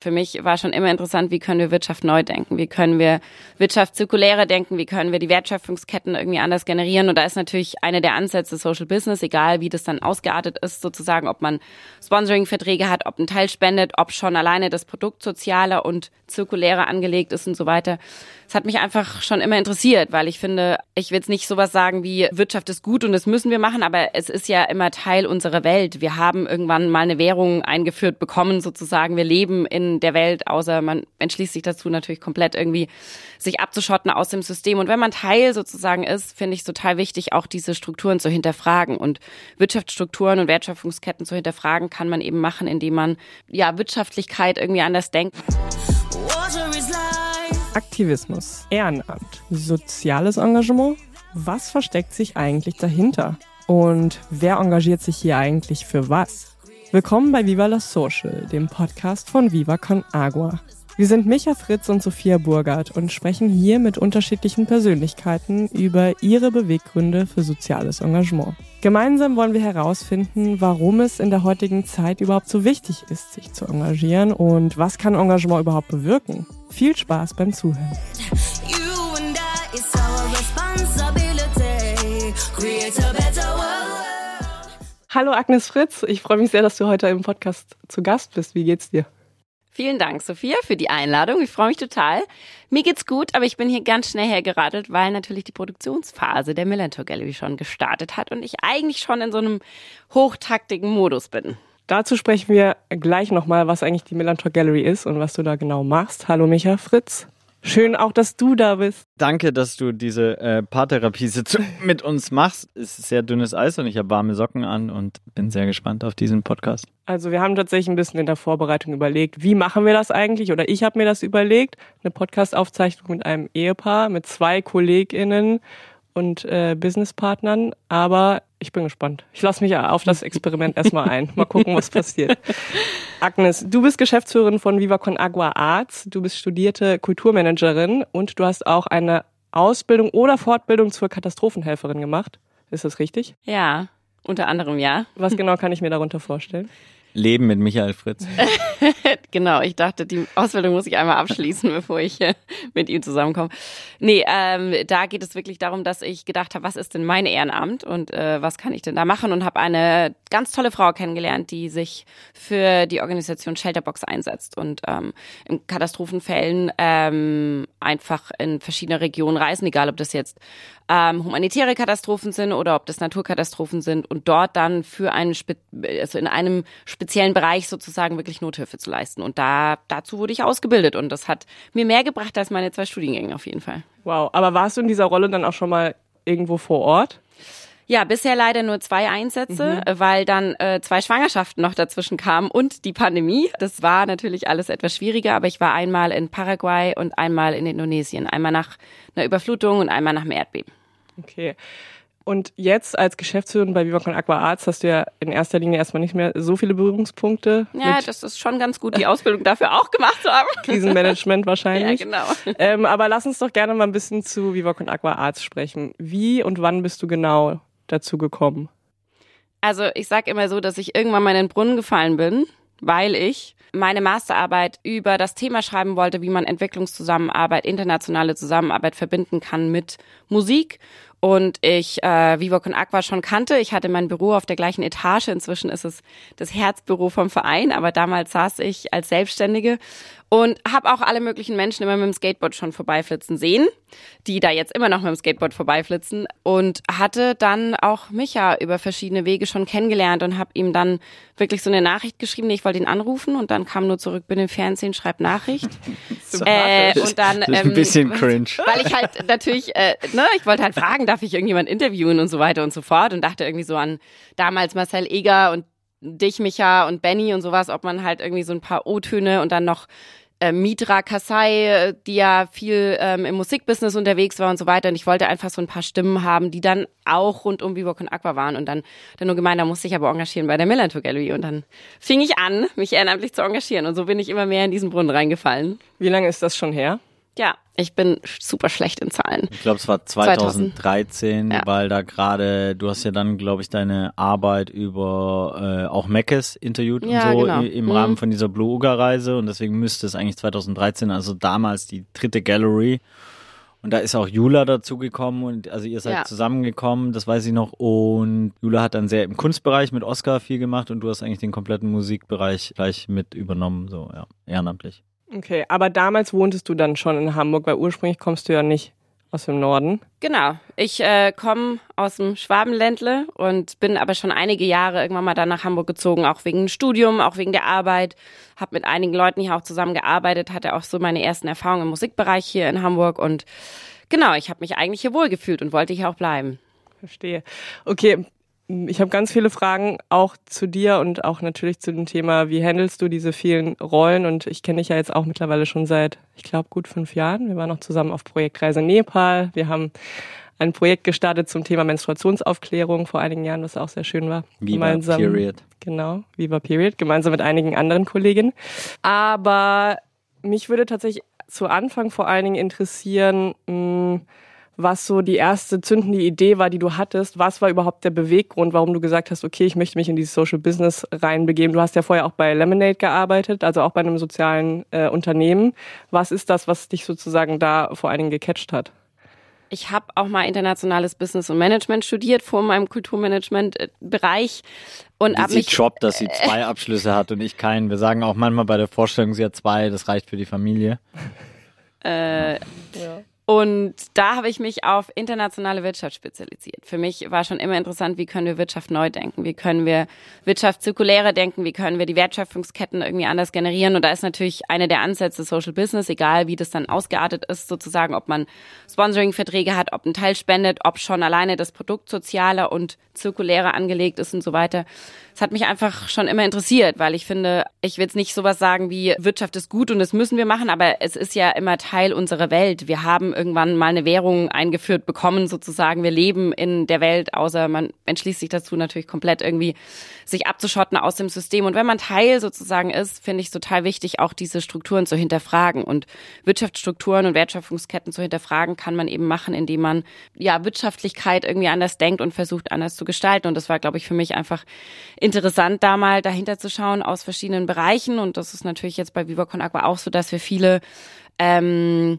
Für mich war schon immer interessant, wie können wir Wirtschaft neu denken? Wie können wir Wirtschaft zirkulärer denken? Wie können wir die Wertschöpfungsketten irgendwie anders generieren? Und da ist natürlich einer der Ansätze Social Business, egal wie das dann ausgeartet ist, sozusagen, ob man Sponsoring-Verträge hat, ob ein Teil spendet, ob schon alleine das Produkt sozialer und zirkulärer angelegt ist und so weiter. Es hat mich einfach schon immer interessiert, weil ich finde, ich will jetzt nicht sowas sagen wie Wirtschaft ist gut und das müssen wir machen, aber es ist ja immer Teil unserer Welt. Wir haben irgendwann mal eine Währung eingeführt bekommen, sozusagen. Wir leben in der Welt, außer man entschließt sich dazu natürlich komplett irgendwie sich abzuschotten aus dem System. Und wenn man Teil sozusagen ist, finde ich es total wichtig, auch diese Strukturen zu hinterfragen. Und Wirtschaftsstrukturen und Wertschöpfungsketten zu hinterfragen, kann man eben machen, indem man ja Wirtschaftlichkeit irgendwie anders denkt. Aktivismus, Ehrenamt, soziales Engagement. Was versteckt sich eigentlich dahinter? Und wer engagiert sich hier eigentlich für was? Willkommen bei Viva la Social, dem Podcast von Viva Con Agua. Wir sind Micha Fritz und Sophia Burgert und sprechen hier mit unterschiedlichen Persönlichkeiten über ihre Beweggründe für soziales Engagement. Gemeinsam wollen wir herausfinden, warum es in der heutigen Zeit überhaupt so wichtig ist, sich zu engagieren und was kann Engagement überhaupt bewirken. Viel Spaß beim Zuhören. Hallo Agnes Fritz, ich freue mich sehr, dass du heute im Podcast zu Gast bist. Wie geht's dir? Vielen Dank, Sophia, für die Einladung. Ich freue mich total. Mir geht's gut, aber ich bin hier ganz schnell hergeradelt, weil natürlich die Produktionsphase der Millantor Gallery schon gestartet hat und ich eigentlich schon in so einem hochtaktigen Modus bin. Dazu sprechen wir gleich nochmal, was eigentlich die Millantor Gallery ist und was du da genau machst. Hallo Micha Fritz. Schön auch, dass du da bist. Danke, dass du diese äh, Paartherapie-Sitzung mit uns machst. Es ist sehr dünnes Eis und ich habe warme Socken an und bin sehr gespannt auf diesen Podcast. Also wir haben tatsächlich ein bisschen in der Vorbereitung überlegt, wie machen wir das eigentlich? Oder ich habe mir das überlegt, eine Podcast-Aufzeichnung mit einem Ehepaar, mit zwei KollegInnen und äh, Businesspartnern. Aber ich bin gespannt. Ich lasse mich auf das Experiment erstmal ein. Mal gucken, was passiert. Agnes, du bist Geschäftsführerin von Viva Con Agua Arts. Du bist studierte Kulturmanagerin und du hast auch eine Ausbildung oder Fortbildung zur Katastrophenhelferin gemacht. Ist das richtig? Ja, unter anderem ja. Was genau kann ich mir darunter vorstellen? Leben mit Michael Fritz. genau, ich dachte, die Ausbildung muss ich einmal abschließen, bevor ich äh, mit ihm zusammenkomme. Nee, ähm, da geht es wirklich darum, dass ich gedacht habe, was ist denn mein Ehrenamt und äh, was kann ich denn da machen und habe eine ganz tolle Frau kennengelernt, die sich für die Organisation Shelterbox einsetzt und ähm, in Katastrophenfällen ähm, einfach in verschiedene Regionen reisen, egal ob das jetzt ähm, humanitäre Katastrophen sind oder ob das Naturkatastrophen sind und dort dann für einen also in einem speziellen Bereich sozusagen wirklich Nothilfe zu leisten. Und da dazu wurde ich ausgebildet und das hat mir mehr gebracht als meine zwei Studiengänge auf jeden Fall. Wow, aber warst du in dieser Rolle dann auch schon mal irgendwo vor Ort? Ja, bisher leider nur zwei Einsätze, mhm. weil dann äh, zwei Schwangerschaften noch dazwischen kamen und die Pandemie. Das war natürlich alles etwas schwieriger, aber ich war einmal in Paraguay und einmal in Indonesien. Einmal nach einer Überflutung und einmal nach einem Erdbeben. Okay. Und jetzt als Geschäftsführerin bei VivaCon Aqua Arts hast du ja in erster Linie erstmal nicht mehr so viele Berührungspunkte. Ja, das ist schon ganz gut, die Ausbildung dafür auch gemacht zu haben. Krisenmanagement wahrscheinlich. Ja, genau. Ähm, aber lass uns doch gerne mal ein bisschen zu VivaCon Aqua Arts sprechen. Wie und wann bist du genau dazu gekommen? Also ich sag immer so, dass ich irgendwann mal in den Brunnen gefallen bin, weil ich meine Masterarbeit über das Thema schreiben wollte, wie man Entwicklungszusammenarbeit, internationale Zusammenarbeit verbinden kann mit Musik und ich äh, Vivo Con Aqua schon kannte. Ich hatte mein Büro auf der gleichen Etage. Inzwischen ist es das Herzbüro vom Verein, aber damals saß ich als Selbstständige und habe auch alle möglichen Menschen immer mit dem Skateboard schon vorbeiflitzen sehen, die da jetzt immer noch mit dem Skateboard vorbeiflitzen. Und hatte dann auch Micha über verschiedene Wege schon kennengelernt und habe ihm dann wirklich so eine Nachricht geschrieben, ich wollte ihn anrufen und dann kam nur zurück, bin im Fernsehen, schreib Nachricht. äh, und dann ähm, ein bisschen cringe, weil ich halt natürlich, äh, ne, ich wollte halt fragen, darf ich irgendjemand interviewen und so weiter und so fort? Und dachte irgendwie so an damals Marcel Eger und dich, Micha und Benny und sowas, ob man halt irgendwie so ein paar O-Töne und dann noch äh, Mitra Kasai, äh, die ja viel ähm, im Musikbusiness unterwegs war und so weiter. Und ich wollte einfach so ein paar Stimmen haben, die dann auch rund um Vivo und Aqua waren. Und dann, dann nur gemeint, da musste ich aber engagieren bei der Millantor Gallery. Und dann fing ich an, mich ehrenamtlich zu engagieren. Und so bin ich immer mehr in diesen Brunnen reingefallen. Wie lange ist das schon her? Ja, ich bin super schlecht in Zahlen. Ich glaube, es war 2013, 2000. Ja. weil da gerade, du hast ja dann, glaube ich, deine Arbeit über äh, auch Meckes interviewt ja, und so genau. im mhm. Rahmen von dieser Blue Uga Reise und deswegen müsste es eigentlich 2013, also damals die dritte Gallery. Und da ist auch Jula dazugekommen und also ihr seid ja. zusammengekommen, das weiß ich noch. Und Jula hat dann sehr im Kunstbereich mit Oscar viel gemacht und du hast eigentlich den kompletten Musikbereich gleich mit übernommen, so ja, ehrenamtlich. Okay, aber damals wohntest du dann schon in Hamburg, weil ursprünglich kommst du ja nicht aus dem Norden. Genau. Ich äh, komme aus dem Schwabenländle und bin aber schon einige Jahre irgendwann mal dann nach Hamburg gezogen, auch wegen dem Studium, auch wegen der Arbeit. Habe mit einigen Leuten hier auch zusammengearbeitet, hatte auch so meine ersten Erfahrungen im Musikbereich hier in Hamburg und genau, ich habe mich eigentlich hier wohlgefühlt und wollte hier auch bleiben. Verstehe. Okay, ich habe ganz viele Fragen auch zu dir und auch natürlich zu dem Thema, wie handelst du diese vielen Rollen? Und ich kenne dich ja jetzt auch mittlerweile schon seit, ich glaube, gut fünf Jahren. Wir waren noch zusammen auf Projektreise Nepal. Wir haben ein Projekt gestartet zum Thema Menstruationsaufklärung vor einigen Jahren, was auch sehr schön war. Viva gemeinsam, Period. Genau, Viva Period, gemeinsam mit einigen anderen Kolleginnen. Aber mich würde tatsächlich zu Anfang vor allen Dingen interessieren, mh, hm, was so die erste zündende Idee war, die du hattest. Was war überhaupt der Beweggrund, warum du gesagt hast, okay, ich möchte mich in dieses Social Business reinbegeben? Du hast ja vorher auch bei Lemonade gearbeitet, also auch bei einem sozialen äh, Unternehmen. Was ist das, was dich sozusagen da vor allen Dingen gecatcht hat? Ich habe auch mal internationales Business und Management studiert vor meinem Kulturmanagement-Bereich und ab mich Job, dass sie zwei Abschlüsse hat und ich keinen. Wir sagen auch manchmal bei der Vorstellung, sie hat zwei, das reicht für die Familie. Äh, ja. Und da habe ich mich auf internationale Wirtschaft spezialisiert. Für mich war schon immer interessant, wie können wir Wirtschaft neu denken? Wie können wir Wirtschaft zirkulärer denken? Wie können wir die Wertschöpfungsketten irgendwie anders generieren? Und da ist natürlich eine der Ansätze Social Business, egal wie das dann ausgeartet ist, sozusagen, ob man Sponsoring-Verträge hat, ob ein Teil spendet, ob schon alleine das Produkt sozialer und zirkulärer angelegt ist und so weiter es hat mich einfach schon immer interessiert, weil ich finde, ich will jetzt nicht sowas sagen wie Wirtschaft ist gut und das müssen wir machen, aber es ist ja immer Teil unserer Welt. Wir haben irgendwann mal eine Währung eingeführt bekommen, sozusagen. Wir leben in der Welt, außer man entschließt sich dazu natürlich komplett irgendwie sich abzuschotten aus dem System. Und wenn man Teil sozusagen ist, finde ich total wichtig, auch diese Strukturen zu hinterfragen. Und Wirtschaftsstrukturen und Wertschöpfungsketten zu hinterfragen, kann man eben machen, indem man ja Wirtschaftlichkeit irgendwie anders denkt und versucht, anders zu gestalten. Und das war, glaube ich, für mich einfach interessant, da mal dahinter zu schauen aus verschiedenen Bereichen. Und das ist natürlich jetzt bei VivaCon Aqua auch so, dass wir viele ähm,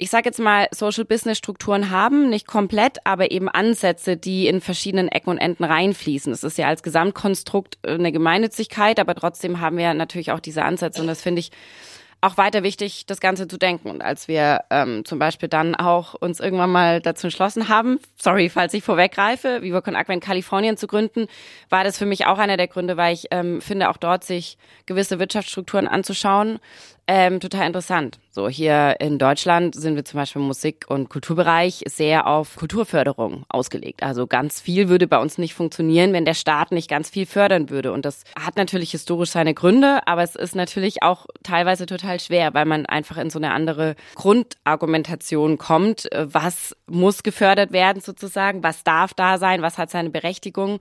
ich sage jetzt mal, Social Business Strukturen haben, nicht komplett, aber eben Ansätze, die in verschiedenen Ecken und Enden reinfließen. Es ist ja als Gesamtkonstrukt eine Gemeinnützigkeit, aber trotzdem haben wir natürlich auch diese Ansätze und das finde ich auch weiter wichtig, das Ganze zu denken. Und als wir ähm, zum Beispiel dann auch uns irgendwann mal dazu entschlossen haben, sorry, falls ich vorweggreife, Viva Con Aqua in Kalifornien zu gründen, war das für mich auch einer der Gründe, weil ich ähm, finde, auch dort sich gewisse Wirtschaftsstrukturen anzuschauen, ähm, total interessant. So hier in Deutschland sind wir zum Beispiel im Musik- und Kulturbereich sehr auf Kulturförderung ausgelegt. Also ganz viel würde bei uns nicht funktionieren, wenn der Staat nicht ganz viel fördern würde. Und das hat natürlich historisch seine Gründe, aber es ist natürlich auch teilweise total schwer, weil man einfach in so eine andere Grundargumentation kommt. Was muss gefördert werden sozusagen? Was darf da sein? Was hat seine Berechtigung?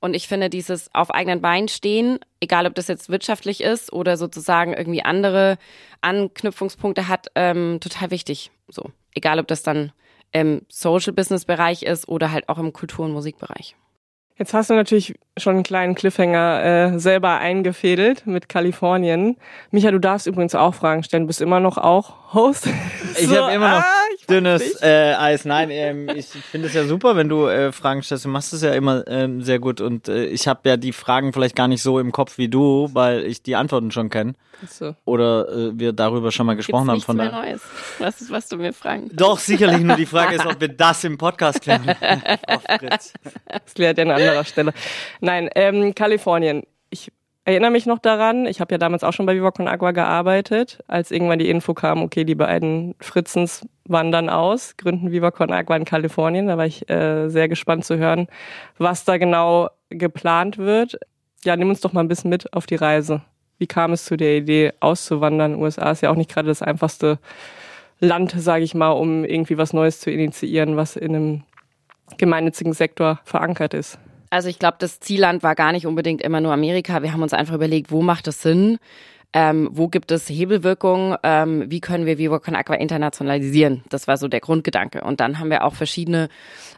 Und ich finde dieses auf eigenen Beinen stehen, egal ob das jetzt wirtschaftlich ist oder sozusagen irgendwie andere Anknüpfungspunkte hat, ähm, total wichtig. So, egal ob das dann im Social Business Bereich ist oder halt auch im Kultur- und Musikbereich. Jetzt hast du natürlich schon einen kleinen Cliffhanger äh, selber eingefädelt mit Kalifornien. Micha, du darfst übrigens auch Fragen stellen. Du bist immer noch auch Host. Ich so, habe immer noch ah, dünnes äh, Eis. Nein, ähm, ich finde es ja super, wenn du äh, Fragen stellst. Du machst es ja immer ähm, sehr gut. Und äh, ich habe ja die Fragen vielleicht gar nicht so im Kopf wie du, weil ich die Antworten schon kenne. So. Oder äh, wir darüber schon mal gesprochen Gibt's haben. Von mehr Neues. Was ist, was du mir fragen Doch, sicherlich. Nur die Frage ist, ob wir das im Podcast klären. Das klärt ja an anderer Stelle. Nein, ähm, Kalifornien. Erinnere mich noch daran, ich habe ja damals auch schon bei Viva Con Agua gearbeitet, als irgendwann die Info kam, okay, die beiden Fritzens wandern aus, gründen Viva Con Agua in Kalifornien. Da war ich äh, sehr gespannt zu hören, was da genau geplant wird. Ja, nimm uns doch mal ein bisschen mit auf die Reise. Wie kam es zu der Idee, auszuwandern? USA ist ja auch nicht gerade das einfachste Land, sage ich mal, um irgendwie was Neues zu initiieren, was in einem gemeinnützigen Sektor verankert ist. Also ich glaube, das Zielland war gar nicht unbedingt immer nur Amerika. Wir haben uns einfach überlegt, wo macht es Sinn, ähm, wo gibt es Hebelwirkungen, ähm, wie können wir Viva Con Aqua internationalisieren. Das war so der Grundgedanke. Und dann haben wir auch verschiedene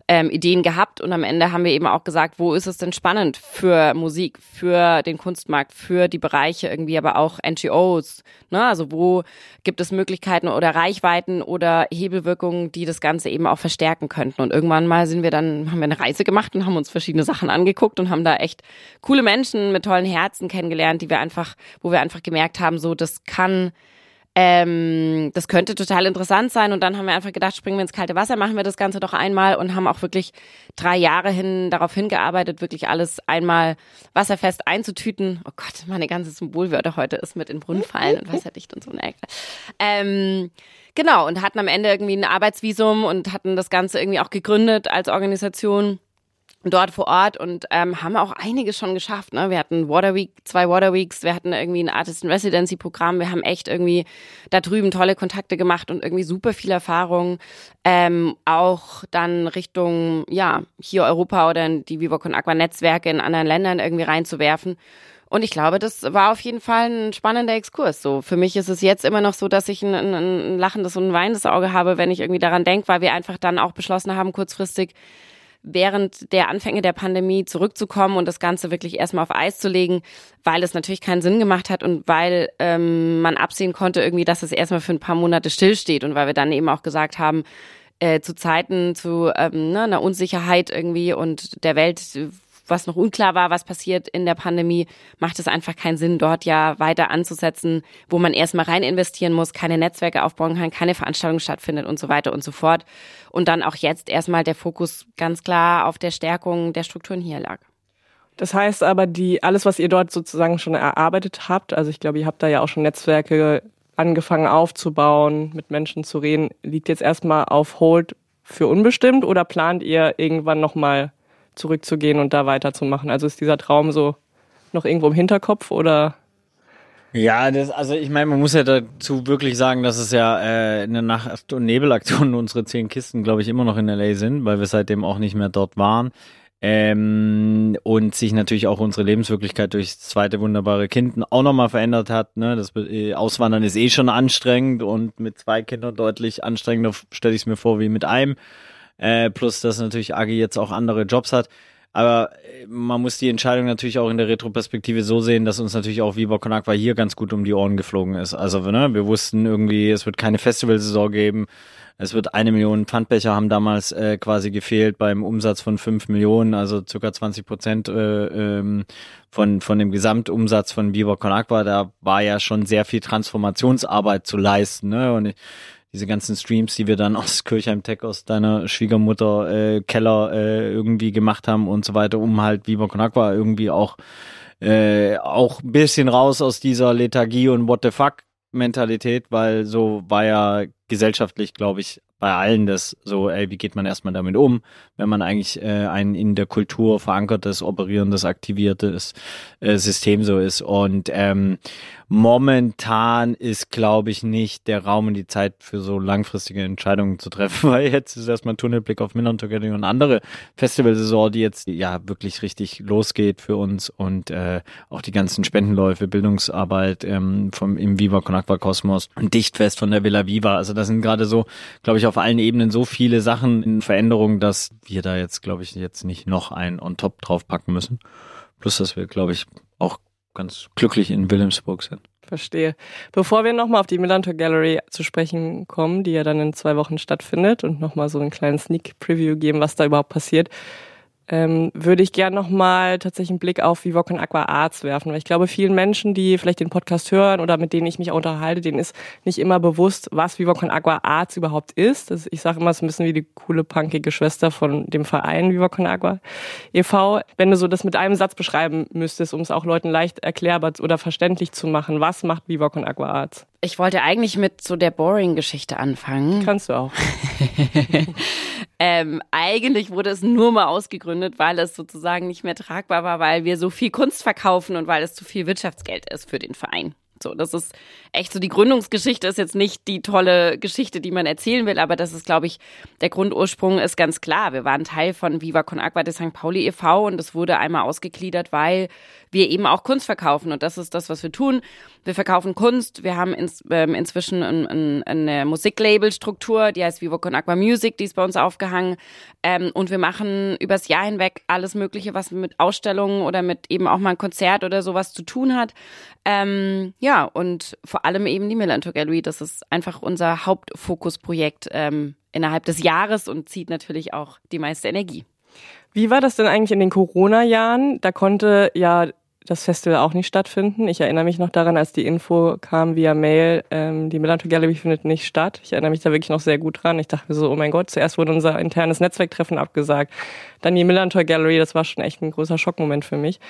ähm, Ideen gehabt und am Ende haben wir eben auch gesagt, wo ist es denn spannend für Musik, für den Kunstmarkt, für die Bereiche irgendwie, aber auch NGOs. Ne? Also wo gibt es Möglichkeiten oder Reichweiten oder Hebelwirkungen, die das Ganze eben auch verstärken könnten. Und irgendwann mal sind wir dann, haben wir eine Reise gemacht und haben uns verschiedene Sachen angeguckt und haben da echt coole Menschen mit tollen Herzen kennengelernt, die wir einfach, wo wir einfach gemerkt haben, so das kann ähm, das könnte total interessant sein. Und dann haben wir einfach gedacht, springen wir ins kalte Wasser, machen wir das Ganze doch einmal und haben auch wirklich drei Jahre hin darauf hingearbeitet, wirklich alles einmal wasserfest einzutüten. Oh Gott, meine ganze Symbolwörter heute ist mit in Brunnen fallen und wasserdicht und so. Ähm, genau, und hatten am Ende irgendwie ein Arbeitsvisum und hatten das Ganze irgendwie auch gegründet als Organisation dort vor Ort und ähm, haben auch einiges schon geschafft. Ne? Wir hatten Water Week, zwei Water Weeks, wir hatten irgendwie ein Artist in Residency Programm, wir haben echt irgendwie da drüben tolle Kontakte gemacht und irgendwie super viel Erfahrung. Ähm, auch dann Richtung, ja, hier Europa oder in die Viva Con Aqua Netzwerke in anderen Ländern irgendwie reinzuwerfen. Und ich glaube, das war auf jeden Fall ein spannender Exkurs. So für mich ist es jetzt immer noch so, dass ich ein, ein, ein lachendes und ein weinendes Auge habe, wenn ich irgendwie daran denke, weil wir einfach dann auch beschlossen haben, kurzfristig während der Anfänge der Pandemie zurückzukommen und das Ganze wirklich erstmal auf Eis zu legen, weil es natürlich keinen Sinn gemacht hat und weil ähm, man absehen konnte irgendwie, dass es erstmal für ein paar Monate stillsteht und weil wir dann eben auch gesagt haben, äh, zu Zeiten zu ähm, ne, einer Unsicherheit irgendwie und der Welt was noch unklar war, was passiert in der Pandemie, macht es einfach keinen Sinn, dort ja weiter anzusetzen, wo man erstmal rein investieren muss, keine Netzwerke aufbauen kann, keine Veranstaltung stattfindet und so weiter und so fort. Und dann auch jetzt erstmal der Fokus ganz klar auf der Stärkung der Strukturen hier lag. Das heißt aber, die, alles, was ihr dort sozusagen schon erarbeitet habt, also ich glaube, ihr habt da ja auch schon Netzwerke angefangen aufzubauen, mit Menschen zu reden, liegt jetzt erstmal auf Hold für unbestimmt oder plant ihr irgendwann nochmal zurückzugehen und da weiterzumachen? Also ist dieser Traum so noch irgendwo im Hinterkopf oder? Ja, das, also ich meine, man muss ja dazu wirklich sagen, dass es ja äh, eine Nacht- und Nebelaktion unsere zehn Kisten, glaube ich, immer noch in LA sind, weil wir seitdem auch nicht mehr dort waren. Ähm, und sich natürlich auch unsere Lebenswirklichkeit durch das zweite wunderbare Kind auch nochmal verändert hat. Ne? Das äh, Auswandern ist eh schon anstrengend und mit zwei Kindern deutlich anstrengender stelle ich es mir vor wie mit einem. Äh, plus, dass natürlich Agi jetzt auch andere Jobs hat. Aber äh, man muss die Entscheidung natürlich auch in der Retroperspektive so sehen, dass uns natürlich auch Viva Con Aqua hier ganz gut um die Ohren geflogen ist. Also ne, wir wussten irgendwie, es wird keine Festivalsaison geben. Es wird eine Million Pfandbecher haben damals äh, quasi gefehlt beim Umsatz von fünf Millionen, also circa 20 Prozent äh, ähm, von, von dem Gesamtumsatz von Viva Con Aqua. Da war ja schon sehr viel Transformationsarbeit zu leisten. Ne? Und ich, diese ganzen Streams, die wir dann aus Kirchheim Tech, aus deiner Schwiegermutter äh, Keller äh, irgendwie gemacht haben und so weiter, um halt Viva Con Aqua irgendwie auch äh, auch ein bisschen raus aus dieser Lethargie und What the fuck Mentalität, weil so war ja gesellschaftlich, glaube ich, bei allen das so, ey, wie geht man erstmal damit um, wenn man eigentlich äh, ein in der Kultur verankertes, operierendes, aktiviertes äh, System so ist. Und ähm, momentan ist, glaube ich, nicht der Raum und die Zeit für so langfristige Entscheidungen zu treffen, weil jetzt ist erstmal Tunnelblick auf Milan Together und andere Festivalsaison, die jetzt ja wirklich richtig losgeht für uns und äh, auch die ganzen Spendenläufe, Bildungsarbeit ähm, vom im Viva Con Aqua Kosmos und Dichtfest von der Villa Viva. Also das sind gerade so, glaube ich, auf allen Ebenen so viele Sachen in Veränderung, dass wir da jetzt, glaube ich, jetzt nicht noch ein on top draufpacken müssen. Plus, dass wir, glaube ich, auch ganz glücklich in Wilhelmsburg sind. Verstehe. Bevor wir nochmal auf die Millantor Gallery zu sprechen kommen, die ja dann in zwei Wochen stattfindet und nochmal so einen kleinen Sneak Preview geben, was da überhaupt passiert, ähm, würde ich gerne nochmal tatsächlich einen Blick auf Viva Con Aqua Arts werfen. Weil ich glaube, vielen Menschen, die vielleicht den Podcast hören oder mit denen ich mich auch unterhalte, denen ist nicht immer bewusst, was Viva Con Aqua Arts überhaupt ist. Das, ich sage immer, es ist ein bisschen wie die coole, punkige Schwester von dem Verein Viva Con Aqua e.V. Wenn du so das mit einem Satz beschreiben müsstest, um es auch Leuten leicht erklärbar oder verständlich zu machen, was macht Viva Con Aqua Arts? Ich wollte eigentlich mit so der Boring-Geschichte anfangen. Kannst du auch. ähm, eigentlich wurde es nur mal ausgegründet, weil es sozusagen nicht mehr tragbar war, weil wir so viel Kunst verkaufen und weil es zu viel Wirtschaftsgeld ist für den Verein. So, das ist echt so, die Gründungsgeschichte ist jetzt nicht die tolle Geschichte, die man erzählen will, aber das ist, glaube ich, der Grundursprung ist ganz klar. Wir waren Teil von Viva Con Agua de St. Pauli e.V. und es wurde einmal ausgegliedert, weil wir eben auch Kunst verkaufen und das ist das, was wir tun. wir verkaufen Kunst, wir haben ins, ähm, inzwischen ein, ein, eine Musiklabelstruktur, die heißt Vivo Con Aqua Music, die ist bei uns aufgehangen. Ähm, und wir machen übers Jahr hinweg alles Mögliche, was mit Ausstellungen oder mit eben auch mal ein Konzert oder sowas zu tun hat. Ähm, ja, und vor allem eben die Millantor Gallery, das ist einfach unser Hauptfokusprojekt ähm, innerhalb des Jahres und zieht natürlich auch die meiste Energie. Wie war das denn eigentlich in den Corona-Jahren? Da konnte ja das Festival auch nicht stattfinden. Ich erinnere mich noch daran, als die Info kam via Mail, ähm, die Melanto Gallery findet nicht statt. Ich erinnere mich da wirklich noch sehr gut dran. Ich dachte mir so, oh mein Gott, zuerst wurde unser internes Netzwerktreffen abgesagt, dann die Millantor Gallery, das war schon echt ein großer Schockmoment für mich.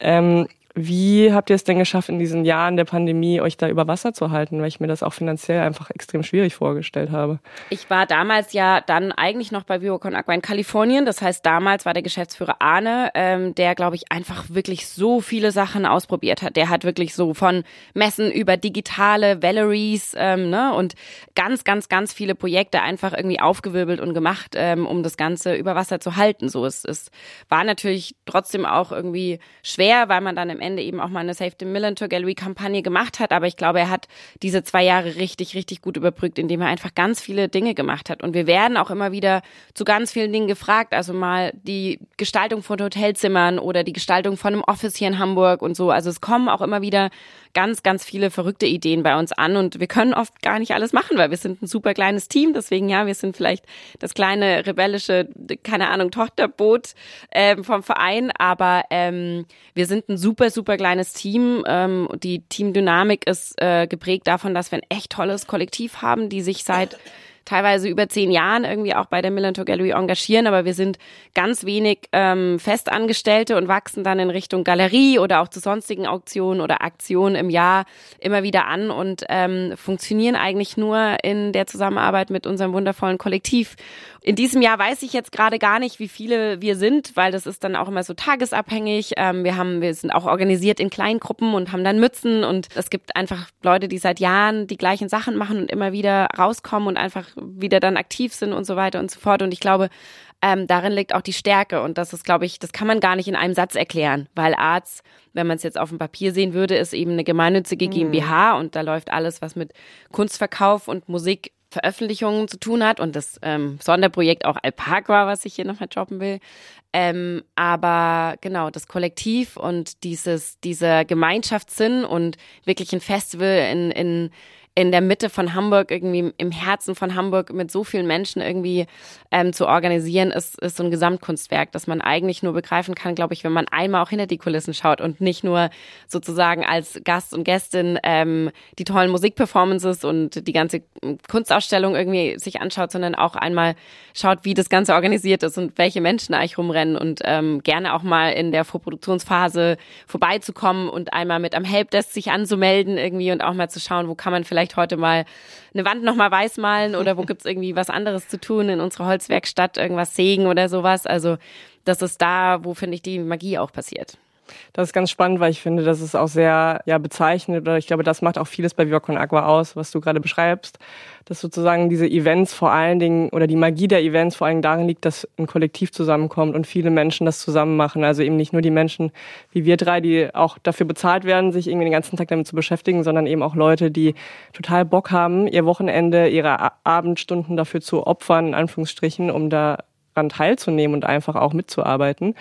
Ähm, wie habt ihr es denn geschafft, in diesen Jahren der Pandemie euch da über Wasser zu halten, weil ich mir das auch finanziell einfach extrem schwierig vorgestellt habe? Ich war damals ja dann eigentlich noch bei Viocon Aqua in Kalifornien. Das heißt, damals war der Geschäftsführer Arne, ähm, der, glaube ich, einfach wirklich so viele Sachen ausprobiert hat. Der hat wirklich so von Messen über digitale Valeries ähm, ne, und ganz, ganz, ganz viele Projekte einfach irgendwie aufgewirbelt und gemacht, ähm, um das Ganze über Wasser zu halten. So, es, es war natürlich trotzdem auch irgendwie schwer, weil man dann im Ende eben auch mal eine Save the Millen Tour Gallery Kampagne gemacht hat. Aber ich glaube, er hat diese zwei Jahre richtig, richtig gut überbrückt, indem er einfach ganz viele Dinge gemacht hat. Und wir werden auch immer wieder zu ganz vielen Dingen gefragt. Also mal die Gestaltung von Hotelzimmern oder die Gestaltung von einem Office hier in Hamburg und so. Also es kommen auch immer wieder ganz, ganz viele verrückte Ideen bei uns an und wir können oft gar nicht alles machen, weil wir sind ein super kleines Team. Deswegen ja, wir sind vielleicht das kleine rebellische, keine Ahnung, Tochterboot ähm, vom Verein, aber ähm, wir sind ein super, super kleines Team. Ähm, die Teamdynamik ist äh, geprägt davon, dass wir ein echt tolles Kollektiv haben, die sich seit teilweise über zehn Jahren irgendwie auch bei der Millantor Gallery engagieren, aber wir sind ganz wenig ähm, Festangestellte und wachsen dann in Richtung Galerie oder auch zu sonstigen Auktionen oder Aktionen im Jahr immer wieder an und ähm, funktionieren eigentlich nur in der Zusammenarbeit mit unserem wundervollen Kollektiv. In diesem Jahr weiß ich jetzt gerade gar nicht, wie viele wir sind, weil das ist dann auch immer so tagesabhängig. Ähm, wir haben, wir sind auch organisiert in Kleingruppen und haben dann Mützen und es gibt einfach Leute, die seit Jahren die gleichen Sachen machen und immer wieder rauskommen und einfach wieder dann aktiv sind und so weiter und so fort. Und ich glaube, ähm, darin liegt auch die Stärke. Und das ist, glaube ich, das kann man gar nicht in einem Satz erklären, weil Arts, wenn man es jetzt auf dem Papier sehen würde, ist eben eine gemeinnützige mhm. GmbH und da läuft alles, was mit Kunstverkauf und Musik Veröffentlichungen zu tun hat und das ähm, Sonderprojekt auch Alpaca, was ich hier nochmal droppen will. Ähm, aber genau, das Kollektiv und dieses, dieser Gemeinschaftssinn und wirklich ein Festival in, in in der Mitte von Hamburg, irgendwie im Herzen von Hamburg mit so vielen Menschen irgendwie ähm, zu organisieren, ist, ist so ein Gesamtkunstwerk, das man eigentlich nur begreifen kann, glaube ich, wenn man einmal auch hinter die Kulissen schaut und nicht nur sozusagen als Gast und Gästin ähm, die tollen Musikperformances und die ganze Kunstausstellung irgendwie sich anschaut, sondern auch einmal schaut, wie das Ganze organisiert ist und welche Menschen eigentlich rumrennen und ähm, gerne auch mal in der Vorproduktionsphase vorbeizukommen und einmal mit am Helpdesk sich anzumelden irgendwie und auch mal zu schauen, wo kann man vielleicht vielleicht heute mal eine Wand nochmal weiß malen oder wo gibt's irgendwie was anderes zu tun in unserer Holzwerkstatt, irgendwas sägen oder sowas. Also das ist da, wo, finde ich, die Magie auch passiert. Das ist ganz spannend, weil ich finde, das ist auch sehr ja, bezeichnet oder ich glaube, das macht auch vieles bei Viva Con Agua aus, was du gerade beschreibst, dass sozusagen diese Events vor allen Dingen oder die Magie der Events vor allen Dingen darin liegt, dass ein Kollektiv zusammenkommt und viele Menschen das zusammen machen. Also eben nicht nur die Menschen wie wir drei, die auch dafür bezahlt werden, sich irgendwie den ganzen Tag damit zu beschäftigen, sondern eben auch Leute, die total Bock haben, ihr Wochenende, ihre Abendstunden dafür zu opfern, in Anführungsstrichen, um da daran teilzunehmen und einfach auch mitzuarbeiten.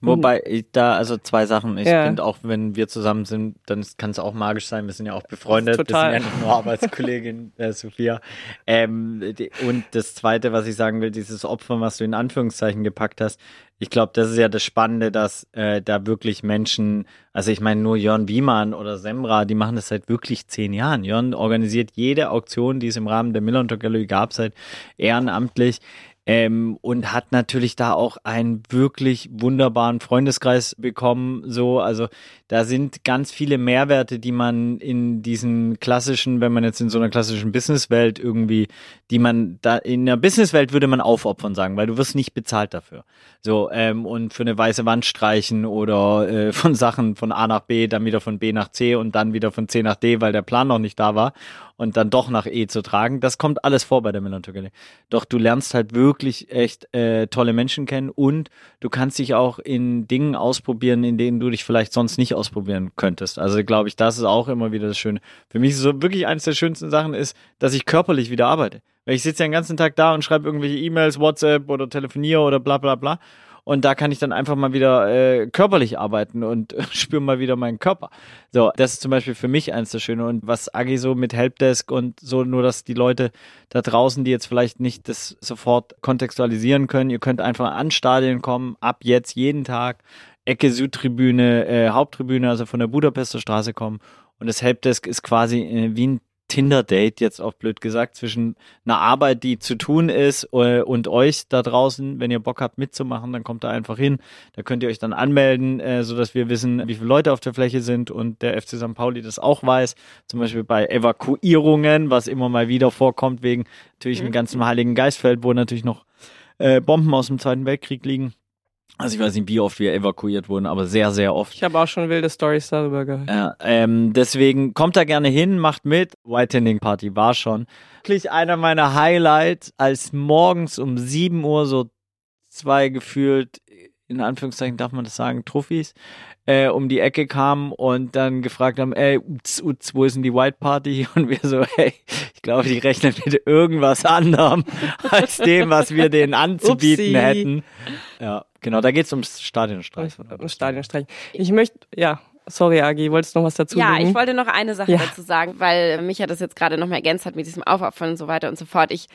Wobei ich da, also zwei Sachen. Ich ja. finde auch, wenn wir zusammen sind, dann kann es auch magisch sein. Wir sind ja auch befreundet. Total. Wir sind ja nicht nur Arbeitskollegin äh, Sophia. Ähm, die, und das zweite, was ich sagen will, dieses Opfer, was du in Anführungszeichen gepackt hast. Ich glaube, das ist ja das Spannende, dass äh, da wirklich Menschen, also ich meine nur Jörn Wiemann oder Semra, die machen das seit wirklich zehn Jahren. Jörn organisiert jede Auktion, die es im Rahmen der Miller Gallery gab, seit ehrenamtlich. Ähm, und hat natürlich da auch einen wirklich wunderbaren Freundeskreis bekommen. So, also da sind ganz viele Mehrwerte, die man in diesen klassischen, wenn man jetzt in so einer klassischen Businesswelt irgendwie, die man da in der Businesswelt würde man aufopfern sagen, weil du wirst nicht bezahlt dafür. So ähm, und für eine weiße Wand streichen oder äh, von Sachen von A nach B, dann wieder von B nach C und dann wieder von C nach D, weil der Plan noch nicht da war. Und dann doch nach E zu tragen. Das kommt alles vor bei der Melancholie. Doch du lernst halt wirklich echt äh, tolle Menschen kennen und du kannst dich auch in Dingen ausprobieren, in denen du dich vielleicht sonst nicht ausprobieren könntest. Also glaube ich, das ist auch immer wieder das Schöne. Für mich ist so wirklich eines der schönsten Sachen ist, dass ich körperlich wieder arbeite. Weil ich sitze ja den ganzen Tag da und schreibe irgendwelche E-Mails, WhatsApp oder telefoniere oder bla bla bla. Und da kann ich dann einfach mal wieder äh, körperlich arbeiten und spüre mal wieder meinen Körper. So, das ist zum Beispiel für mich eins der Schöne. Und was Agi so mit Helpdesk und so, nur dass die Leute da draußen, die jetzt vielleicht nicht das sofort kontextualisieren können, ihr könnt einfach an Stadien kommen, ab jetzt jeden Tag, Ecke Südtribüne, äh, Haupttribüne, also von der Budapester Straße kommen. Und das Helpdesk ist quasi äh, wie ein Tinder-Date, jetzt auch blöd gesagt, zwischen einer Arbeit, die zu tun ist äh, und euch da draußen. Wenn ihr Bock habt mitzumachen, dann kommt da einfach hin. Da könnt ihr euch dann anmelden, äh, sodass wir wissen, wie viele Leute auf der Fläche sind und der FC St. Pauli das auch weiß. Zum Beispiel bei Evakuierungen, was immer mal wieder vorkommt, wegen natürlich mhm. dem ganzen Heiligen Geistfeld, wo natürlich noch äh, Bomben aus dem Zweiten Weltkrieg liegen. Also ich weiß nicht, wie oft wir evakuiert wurden, aber sehr, sehr oft. Ich habe auch schon wilde Stories darüber gehört. Ja, ähm, deswegen kommt da gerne hin, macht mit. White Tending Party war schon. Wirklich einer meiner Highlights, als morgens um 7 Uhr so zwei gefühlt, in Anführungszeichen darf man das sagen, Trophys, äh, um die Ecke kamen und dann gefragt haben, ey, uts, uts, wo ist denn die White Party? Und wir so, hey, ich glaube, die rechnen mit irgendwas anderem als dem, was wir denen anzubieten Upsi. hätten. Ja, genau, da geht es ums Stadionstreich. Um Stadionstreich. Ich möchte, ja, Sorry, Agi, wolltest du noch was dazu Ja, bringen? ich wollte noch eine Sache ja. dazu sagen, weil mich ja das jetzt gerade noch mal ergänzt hat mit diesem Aufopfern und so weiter und so fort. Ich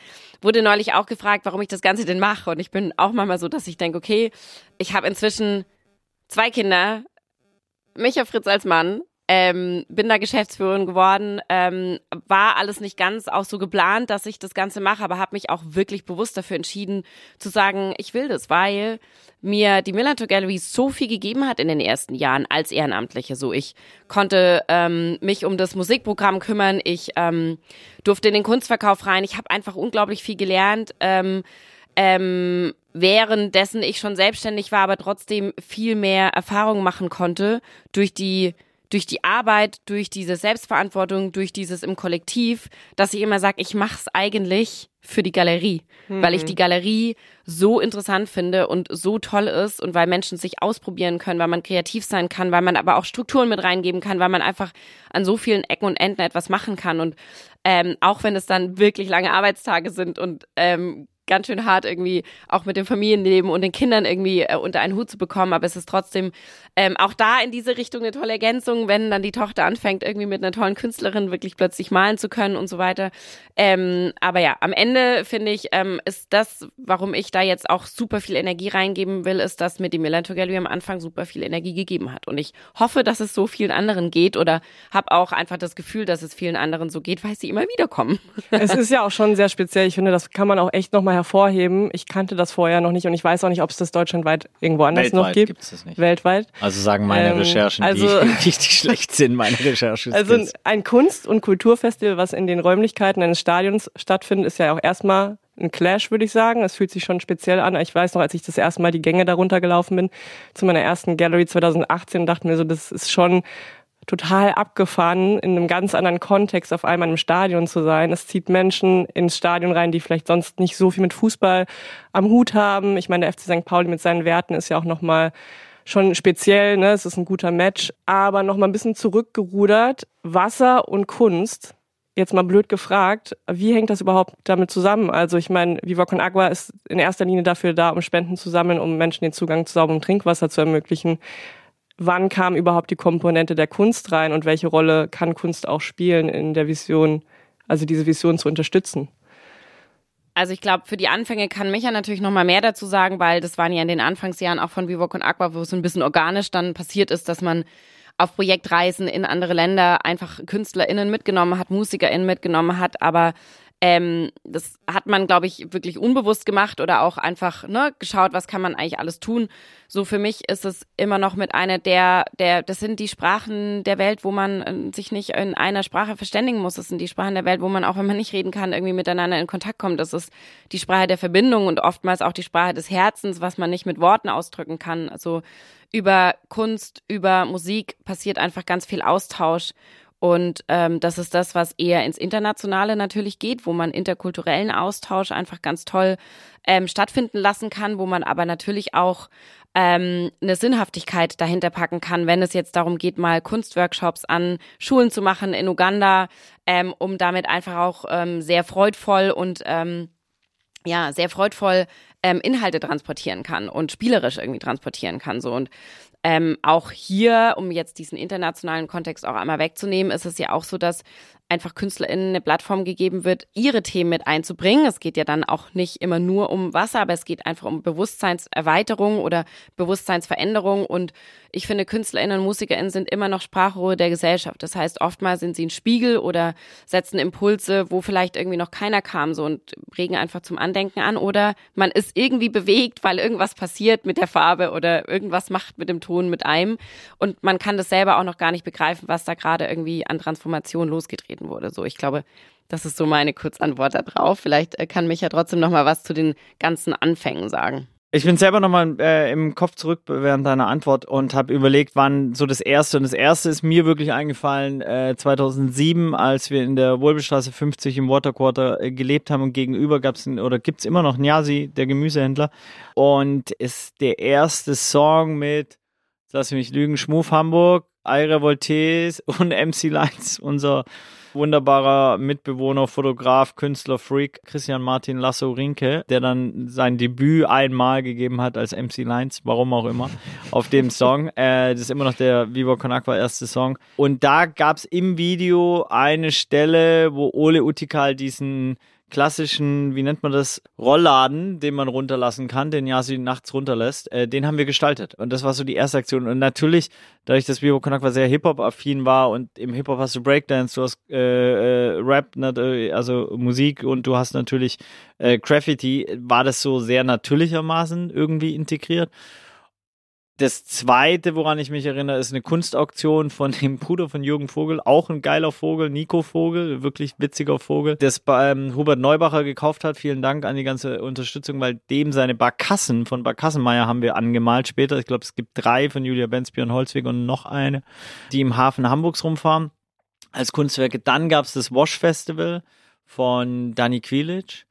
wurde neulich auch gefragt, warum ich das Ganze denn mache. Und ich bin auch manchmal so, dass ich denke, okay, ich habe inzwischen zwei Kinder, Micha Fritz als Mann, ähm, bin da Geschäftsführerin geworden, ähm, war alles nicht ganz auch so geplant, dass ich das Ganze mache, aber habe mich auch wirklich bewusst dafür entschieden zu sagen, ich will das, weil mir die Millantor Gallery so viel gegeben hat in den ersten Jahren als Ehrenamtliche. So, ich konnte ähm, mich um das Musikprogramm kümmern, ich ähm, durfte in den Kunstverkauf rein, ich habe einfach unglaublich viel gelernt. Ähm, ähm, währenddessen ich schon selbstständig war, aber trotzdem viel mehr Erfahrung machen konnte durch die durch die Arbeit, durch diese Selbstverantwortung, durch dieses im Kollektiv, dass ich immer sage, ich mache es eigentlich für die Galerie, mhm. weil ich die Galerie so interessant finde und so toll ist und weil Menschen sich ausprobieren können, weil man kreativ sein kann, weil man aber auch Strukturen mit reingeben kann, weil man einfach an so vielen Ecken und Enden etwas machen kann und ähm, auch wenn es dann wirklich lange Arbeitstage sind und ähm, ganz schön hart irgendwie auch mit dem Familienleben und den Kindern irgendwie äh, unter einen Hut zu bekommen. Aber es ist trotzdem ähm, auch da in diese Richtung eine tolle Ergänzung, wenn dann die Tochter anfängt, irgendwie mit einer tollen Künstlerin wirklich plötzlich malen zu können und so weiter. Ähm, aber ja, am Ende finde ich, ähm, ist das, warum ich da jetzt auch super viel Energie reingeben will, ist, dass mir die Melanto Gallery am Anfang super viel Energie gegeben hat. Und ich hoffe, dass es so vielen anderen geht oder habe auch einfach das Gefühl, dass es vielen anderen so geht, weil sie immer wieder kommen. Es ist ja auch schon sehr speziell. Ich finde, das kann man auch echt nochmal hervorheben. Ich kannte das vorher noch nicht und ich weiß auch nicht, ob es das deutschlandweit irgendwo anders Weltweit noch gibt. Gibt's das nicht. Weltweit. Also sagen meine ähm, Recherchen, also, die richtig schlecht sind, meine Recherchen. Also ein Kunst- und Kulturfestival, was in den Räumlichkeiten eines Stadions stattfindet, ist ja auch erstmal ein Clash, würde ich sagen. Es fühlt sich schon speziell an. Ich weiß noch, als ich das erste Mal die Gänge darunter gelaufen bin, zu meiner ersten Gallery 2018, dachte mir so, das ist schon total abgefahren, in einem ganz anderen Kontext auf einmal im Stadion zu sein. Es zieht Menschen ins Stadion rein, die vielleicht sonst nicht so viel mit Fußball am Hut haben. Ich meine, der FC St. Pauli mit seinen Werten ist ja auch nochmal schon speziell, ne? es ist ein guter Match, aber nochmal ein bisschen zurückgerudert. Wasser und Kunst, jetzt mal blöd gefragt, wie hängt das überhaupt damit zusammen? Also ich meine, Viva Con Agua ist in erster Linie dafür da, um Spenden zu sammeln, um Menschen den Zugang zu sauberem Trinkwasser zu ermöglichen wann kam überhaupt die Komponente der Kunst rein und welche Rolle kann Kunst auch spielen in der Vision, also diese Vision zu unterstützen? Also ich glaube, für die Anfänge kann Micha natürlich noch mal mehr dazu sagen, weil das waren ja in den Anfangsjahren auch von Vivo und Aqua, wo es ein bisschen organisch dann passiert ist, dass man auf Projektreisen in andere Länder einfach KünstlerInnen mitgenommen hat, MusikerInnen mitgenommen hat, aber ähm, das hat man, glaube ich, wirklich unbewusst gemacht oder auch einfach ne, geschaut, was kann man eigentlich alles tun. So für mich ist es immer noch mit einer der, der, das sind die Sprachen der Welt, wo man äh, sich nicht in einer Sprache verständigen muss. Das sind die Sprachen der Welt, wo man auch, wenn man nicht reden kann, irgendwie miteinander in Kontakt kommt. Das ist die Sprache der Verbindung und oftmals auch die Sprache des Herzens, was man nicht mit Worten ausdrücken kann. Also über Kunst, über Musik passiert einfach ganz viel Austausch. Und ähm, das ist das, was eher ins Internationale natürlich geht, wo man interkulturellen Austausch einfach ganz toll ähm, stattfinden lassen kann, wo man aber natürlich auch ähm, eine Sinnhaftigkeit dahinter packen kann, wenn es jetzt darum geht, mal Kunstworkshops an Schulen zu machen in Uganda, ähm, um damit einfach auch ähm, sehr freudvoll und ähm, ja, sehr freudvoll ähm, Inhalte transportieren kann und spielerisch irgendwie transportieren kann. So und ähm, auch hier, um jetzt diesen internationalen Kontext auch einmal wegzunehmen, ist es ja auch so, dass einfach KünstlerInnen eine Plattform gegeben wird, ihre Themen mit einzubringen. Es geht ja dann auch nicht immer nur um Wasser, aber es geht einfach um Bewusstseinserweiterung oder Bewusstseinsveränderung. Und ich finde, KünstlerInnen und MusikerInnen sind immer noch Sprachrohre der Gesellschaft. Das heißt, oftmals sind sie ein Spiegel oder setzen Impulse, wo vielleicht irgendwie noch keiner kam, so und regen einfach zum Andenken an. Oder man ist irgendwie bewegt, weil irgendwas passiert mit der Farbe oder irgendwas macht mit dem Ton mit einem. Und man kann das selber auch noch gar nicht begreifen, was da gerade irgendwie an Transformation losgetreten vertreten wurde. So, ich glaube, das ist so meine Kurzantwort darauf. Vielleicht äh, kann mich ja trotzdem noch mal was zu den ganzen Anfängen sagen. Ich bin selber nochmal äh, im Kopf zurück während deiner Antwort und habe überlegt, wann so das erste und das erste ist mir wirklich eingefallen äh, 2007, als wir in der Wohlbestraße 50 im Waterquarter äh, gelebt haben und gegenüber gab's oder gibt's immer noch Nyasi, der Gemüsehändler und ist der erste Song mit lass mich lügen, Schmuf Hamburg, Aire Voltes und MC Lines, unser wunderbarer Mitbewohner, Fotograf, Künstler, Freak, Christian Martin Lasso-Rinke, der dann sein Debüt einmal gegeben hat als MC Lines, warum auch immer, auf dem Song. Äh, das ist immer noch der Viva Con Aqua erste Song. Und da gab es im Video eine Stelle, wo Ole Utikal diesen klassischen, wie nennt man das, Rollladen, den man runterlassen kann, den Yasi nachts runterlässt, äh, den haben wir gestaltet. Und das war so die erste Aktion. Und natürlich, dadurch, dass Vivo Konakwa sehr Hip-Hop-affin war und im Hip-Hop hast du Breakdance, du hast äh, äh, Rap, also Musik und du hast natürlich äh, Graffiti, war das so sehr natürlichermaßen irgendwie integriert. Das zweite, woran ich mich erinnere, ist eine Kunstauktion von dem Bruder von Jürgen Vogel, auch ein geiler Vogel, Nico Vogel, wirklich witziger Vogel, das beim Hubert Neubacher gekauft hat. Vielen Dank an die ganze Unterstützung, weil dem seine Barkassen von Barkassenmeier haben wir angemalt später. Ich glaube, es gibt drei von Julia Benz, Björn Holzweg und noch eine, die im Hafen Hamburgs rumfahren als Kunstwerke. Dann gab es das Wash Festival von Dani Quilic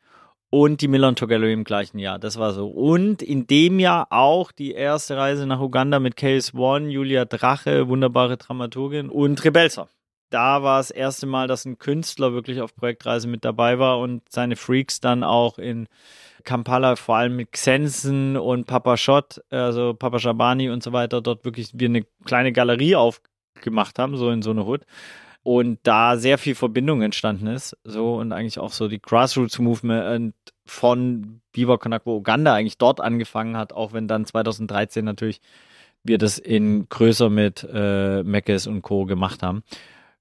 und die Millantor Gallery im gleichen Jahr. Das war so. Und in dem Jahr auch die erste Reise nach Uganda mit Case One, Julia Drache, wunderbare Dramaturgin und Rebelsa. Da war das erste Mal, dass ein Künstler wirklich auf Projektreise mit dabei war und seine Freaks dann auch in Kampala, vor allem mit Xensen und Papa Schott, also Papa Shabani und so weiter, dort wirklich wir eine kleine Galerie aufgemacht haben, so in so eine Hut und da sehr viel Verbindung entstanden ist. So und eigentlich auch so die Grassroots Movement von Viva Konakwa Uganda eigentlich dort angefangen hat, auch wenn dann 2013 natürlich wir das in größer mit äh, Meckes und Co. gemacht haben.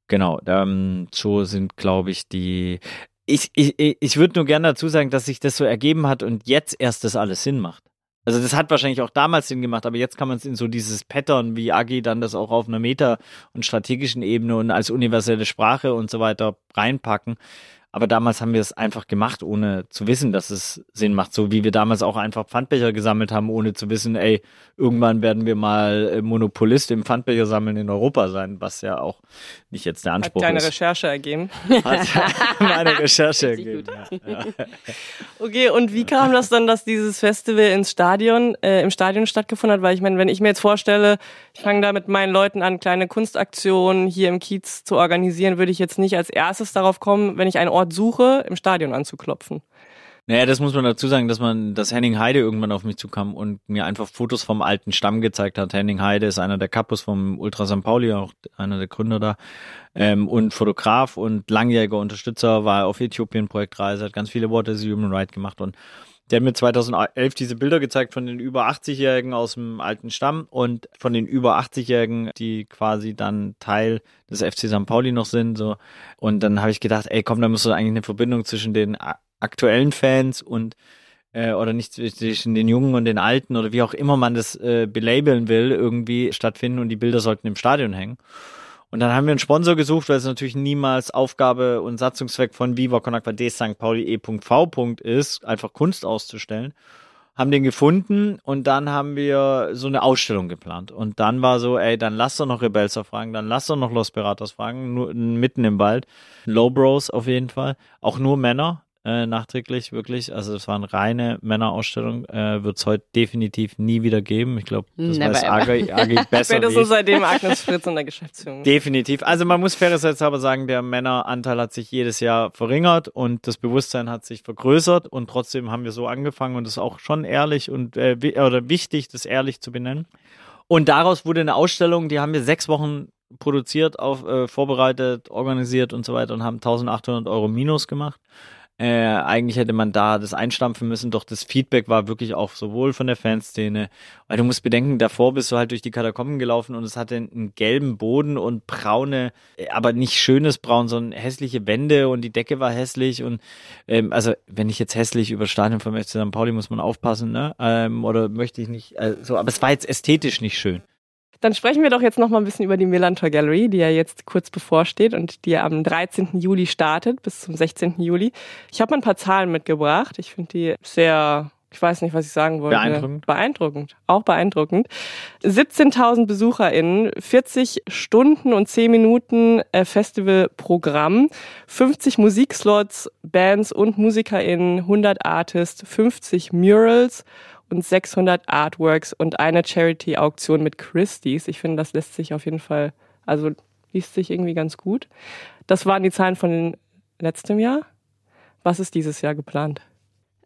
Genau, ähm, so sind, glaube ich, die. Ich, ich, ich würde nur gerne dazu sagen, dass sich das so ergeben hat und jetzt erst das alles Sinn macht. Also das hat wahrscheinlich auch damals Sinn gemacht, aber jetzt kann man es in so dieses Pattern, wie Agi dann das auch auf einer Meta- und strategischen Ebene und als universelle Sprache und so weiter reinpacken. Aber damals haben wir es einfach gemacht, ohne zu wissen, dass es Sinn macht. So wie wir damals auch einfach Pfandbecher gesammelt haben, ohne zu wissen, ey, irgendwann werden wir mal äh, Monopolist im Pfandbecher sammeln in Europa sein, was ja auch nicht jetzt der Anspruch Hat deine ist. Recherche ergeben. Hat meine Recherche ergeben. Ja. Okay, und wie kam das dann, dass dieses Festival ins Stadion, äh, im Stadion stattgefunden hat? Weil ich meine, wenn ich mir jetzt vorstelle, ich fange da mit meinen Leuten an, kleine Kunstaktionen hier im Kiez zu organisieren, würde ich jetzt nicht als erstes darauf kommen, wenn ich einen Ort suche, im Stadion anzuklopfen. Naja, das muss man dazu sagen, dass man, dass Henning Heide irgendwann auf mich zukam und mir einfach Fotos vom alten Stamm gezeigt hat. Henning Heide ist einer der Kapus vom Ultra St. Pauli, auch einer der Gründer da, ähm, und Fotograf und langjähriger Unterstützer, war auf Äthiopien-Projektreise, hat ganz viele Worte Human Right gemacht und der hat mir 2011 diese Bilder gezeigt von den über 80-Jährigen aus dem alten Stamm und von den über 80-Jährigen, die quasi dann Teil des FC St. Pauli noch sind. So. Und dann habe ich gedacht, ey, komm, da muss doch eigentlich eine Verbindung zwischen den aktuellen Fans und äh, oder nicht zwischen den Jungen und den Alten oder wie auch immer man das äh, belabeln will, irgendwie stattfinden und die Bilder sollten im Stadion hängen. Und dann haben wir einen Sponsor gesucht, weil es natürlich niemals Aufgabe und Satzungszweck von Viva Con Aqua de St. Pauli E.V. ist, einfach Kunst auszustellen. haben den gefunden und dann haben wir so eine Ausstellung geplant. Und dann war so, ey, dann lass doch noch Rebelsa fragen, dann lass doch noch Los Piratas fragen, nur mitten im Wald. Low Bros auf jeden Fall. Auch nur Männer äh, nachträglich, wirklich. Also es war eine reine Männerausstellung. Äh, Wird es heute definitiv nie wieder geben. Ich glaube, das Never weiß Agi, Agi besser. Spätestens seitdem Agnes Fritz in der Geschäftsführung. Definitiv. Also man muss fairerseits aber sagen, der Männeranteil hat sich jedes Jahr verringert und das Bewusstsein hat sich vergrößert und trotzdem haben wir so angefangen und das ist auch schon ehrlich und äh, oder wichtig, das ehrlich zu benennen. Und daraus wurde eine Ausstellung, die haben wir sechs Wochen produziert, auf, äh, vorbereitet, organisiert und so weiter und haben 1800 Euro Minus gemacht. Äh, eigentlich hätte man da das einstampfen müssen, doch das Feedback war wirklich auch sowohl von der Fanszene, weil du musst bedenken, davor bist du halt durch die Katakomben gelaufen und es hatte einen gelben Boden und braune, äh, aber nicht schönes Braun, sondern hässliche Wände und die Decke war hässlich und ähm, also wenn ich jetzt hässlich über Stadion vom FC St. Pauli muss man aufpassen, ne? Ähm, oder möchte ich nicht, also, aber es war jetzt ästhetisch nicht schön. Dann sprechen wir doch jetzt noch mal ein bisschen über die Millantor Gallery, die ja jetzt kurz bevorsteht und die ja am 13. Juli startet bis zum 16. Juli. Ich habe mal ein paar Zahlen mitgebracht. Ich finde die sehr ich weiß nicht, was ich sagen wollte. Beeindruckend. Beeindruckend. Auch beeindruckend. 17.000 BesucherInnen, 40 Stunden und 10 Minuten äh, Festivalprogramm, 50 Musikslots, Bands und MusikerInnen, 100 Artists, 50 Murals und 600 Artworks und eine Charity-Auktion mit Christie's. Ich finde, das lässt sich auf jeden Fall, also liest sich irgendwie ganz gut. Das waren die Zahlen von letztem Jahr. Was ist dieses Jahr geplant?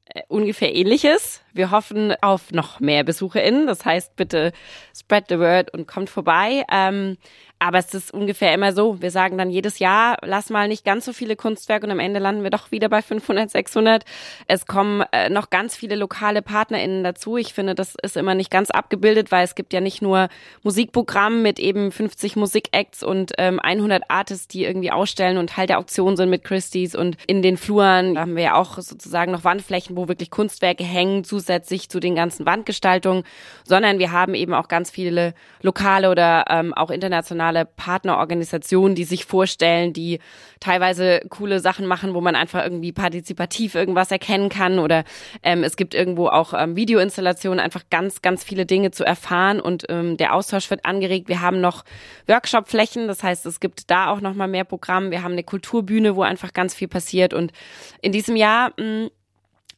Äh, ungefähr ähnliches. Wir hoffen auf noch mehr BesucherInnen. Das heißt, bitte spread the word und kommt vorbei. Ähm, aber es ist ungefähr immer so. Wir sagen dann jedes Jahr, lass mal nicht ganz so viele Kunstwerke und am Ende landen wir doch wieder bei 500, 600. Es kommen äh, noch ganz viele lokale PartnerInnen dazu. Ich finde, das ist immer nicht ganz abgebildet, weil es gibt ja nicht nur Musikprogramm mit eben 50 Musikacts und ähm, 100 Artists, die irgendwie ausstellen und Teil der Auktion sind mit Christie's und in den Fluren haben wir ja auch sozusagen noch Wandflächen, wo wirklich Kunstwerke hängen, zusätzlich zu den ganzen Wandgestaltungen, sondern wir haben eben auch ganz viele lokale oder ähm, auch internationale internationale Partnerorganisationen, die sich vorstellen, die teilweise coole Sachen machen, wo man einfach irgendwie partizipativ irgendwas erkennen kann oder ähm, es gibt irgendwo auch ähm, Videoinstallationen, einfach ganz, ganz viele Dinge zu erfahren und ähm, der Austausch wird angeregt. Wir haben noch Workshopflächen, das heißt, es gibt da auch noch mal mehr Programm. Wir haben eine Kulturbühne, wo einfach ganz viel passiert und in diesem Jahr mh,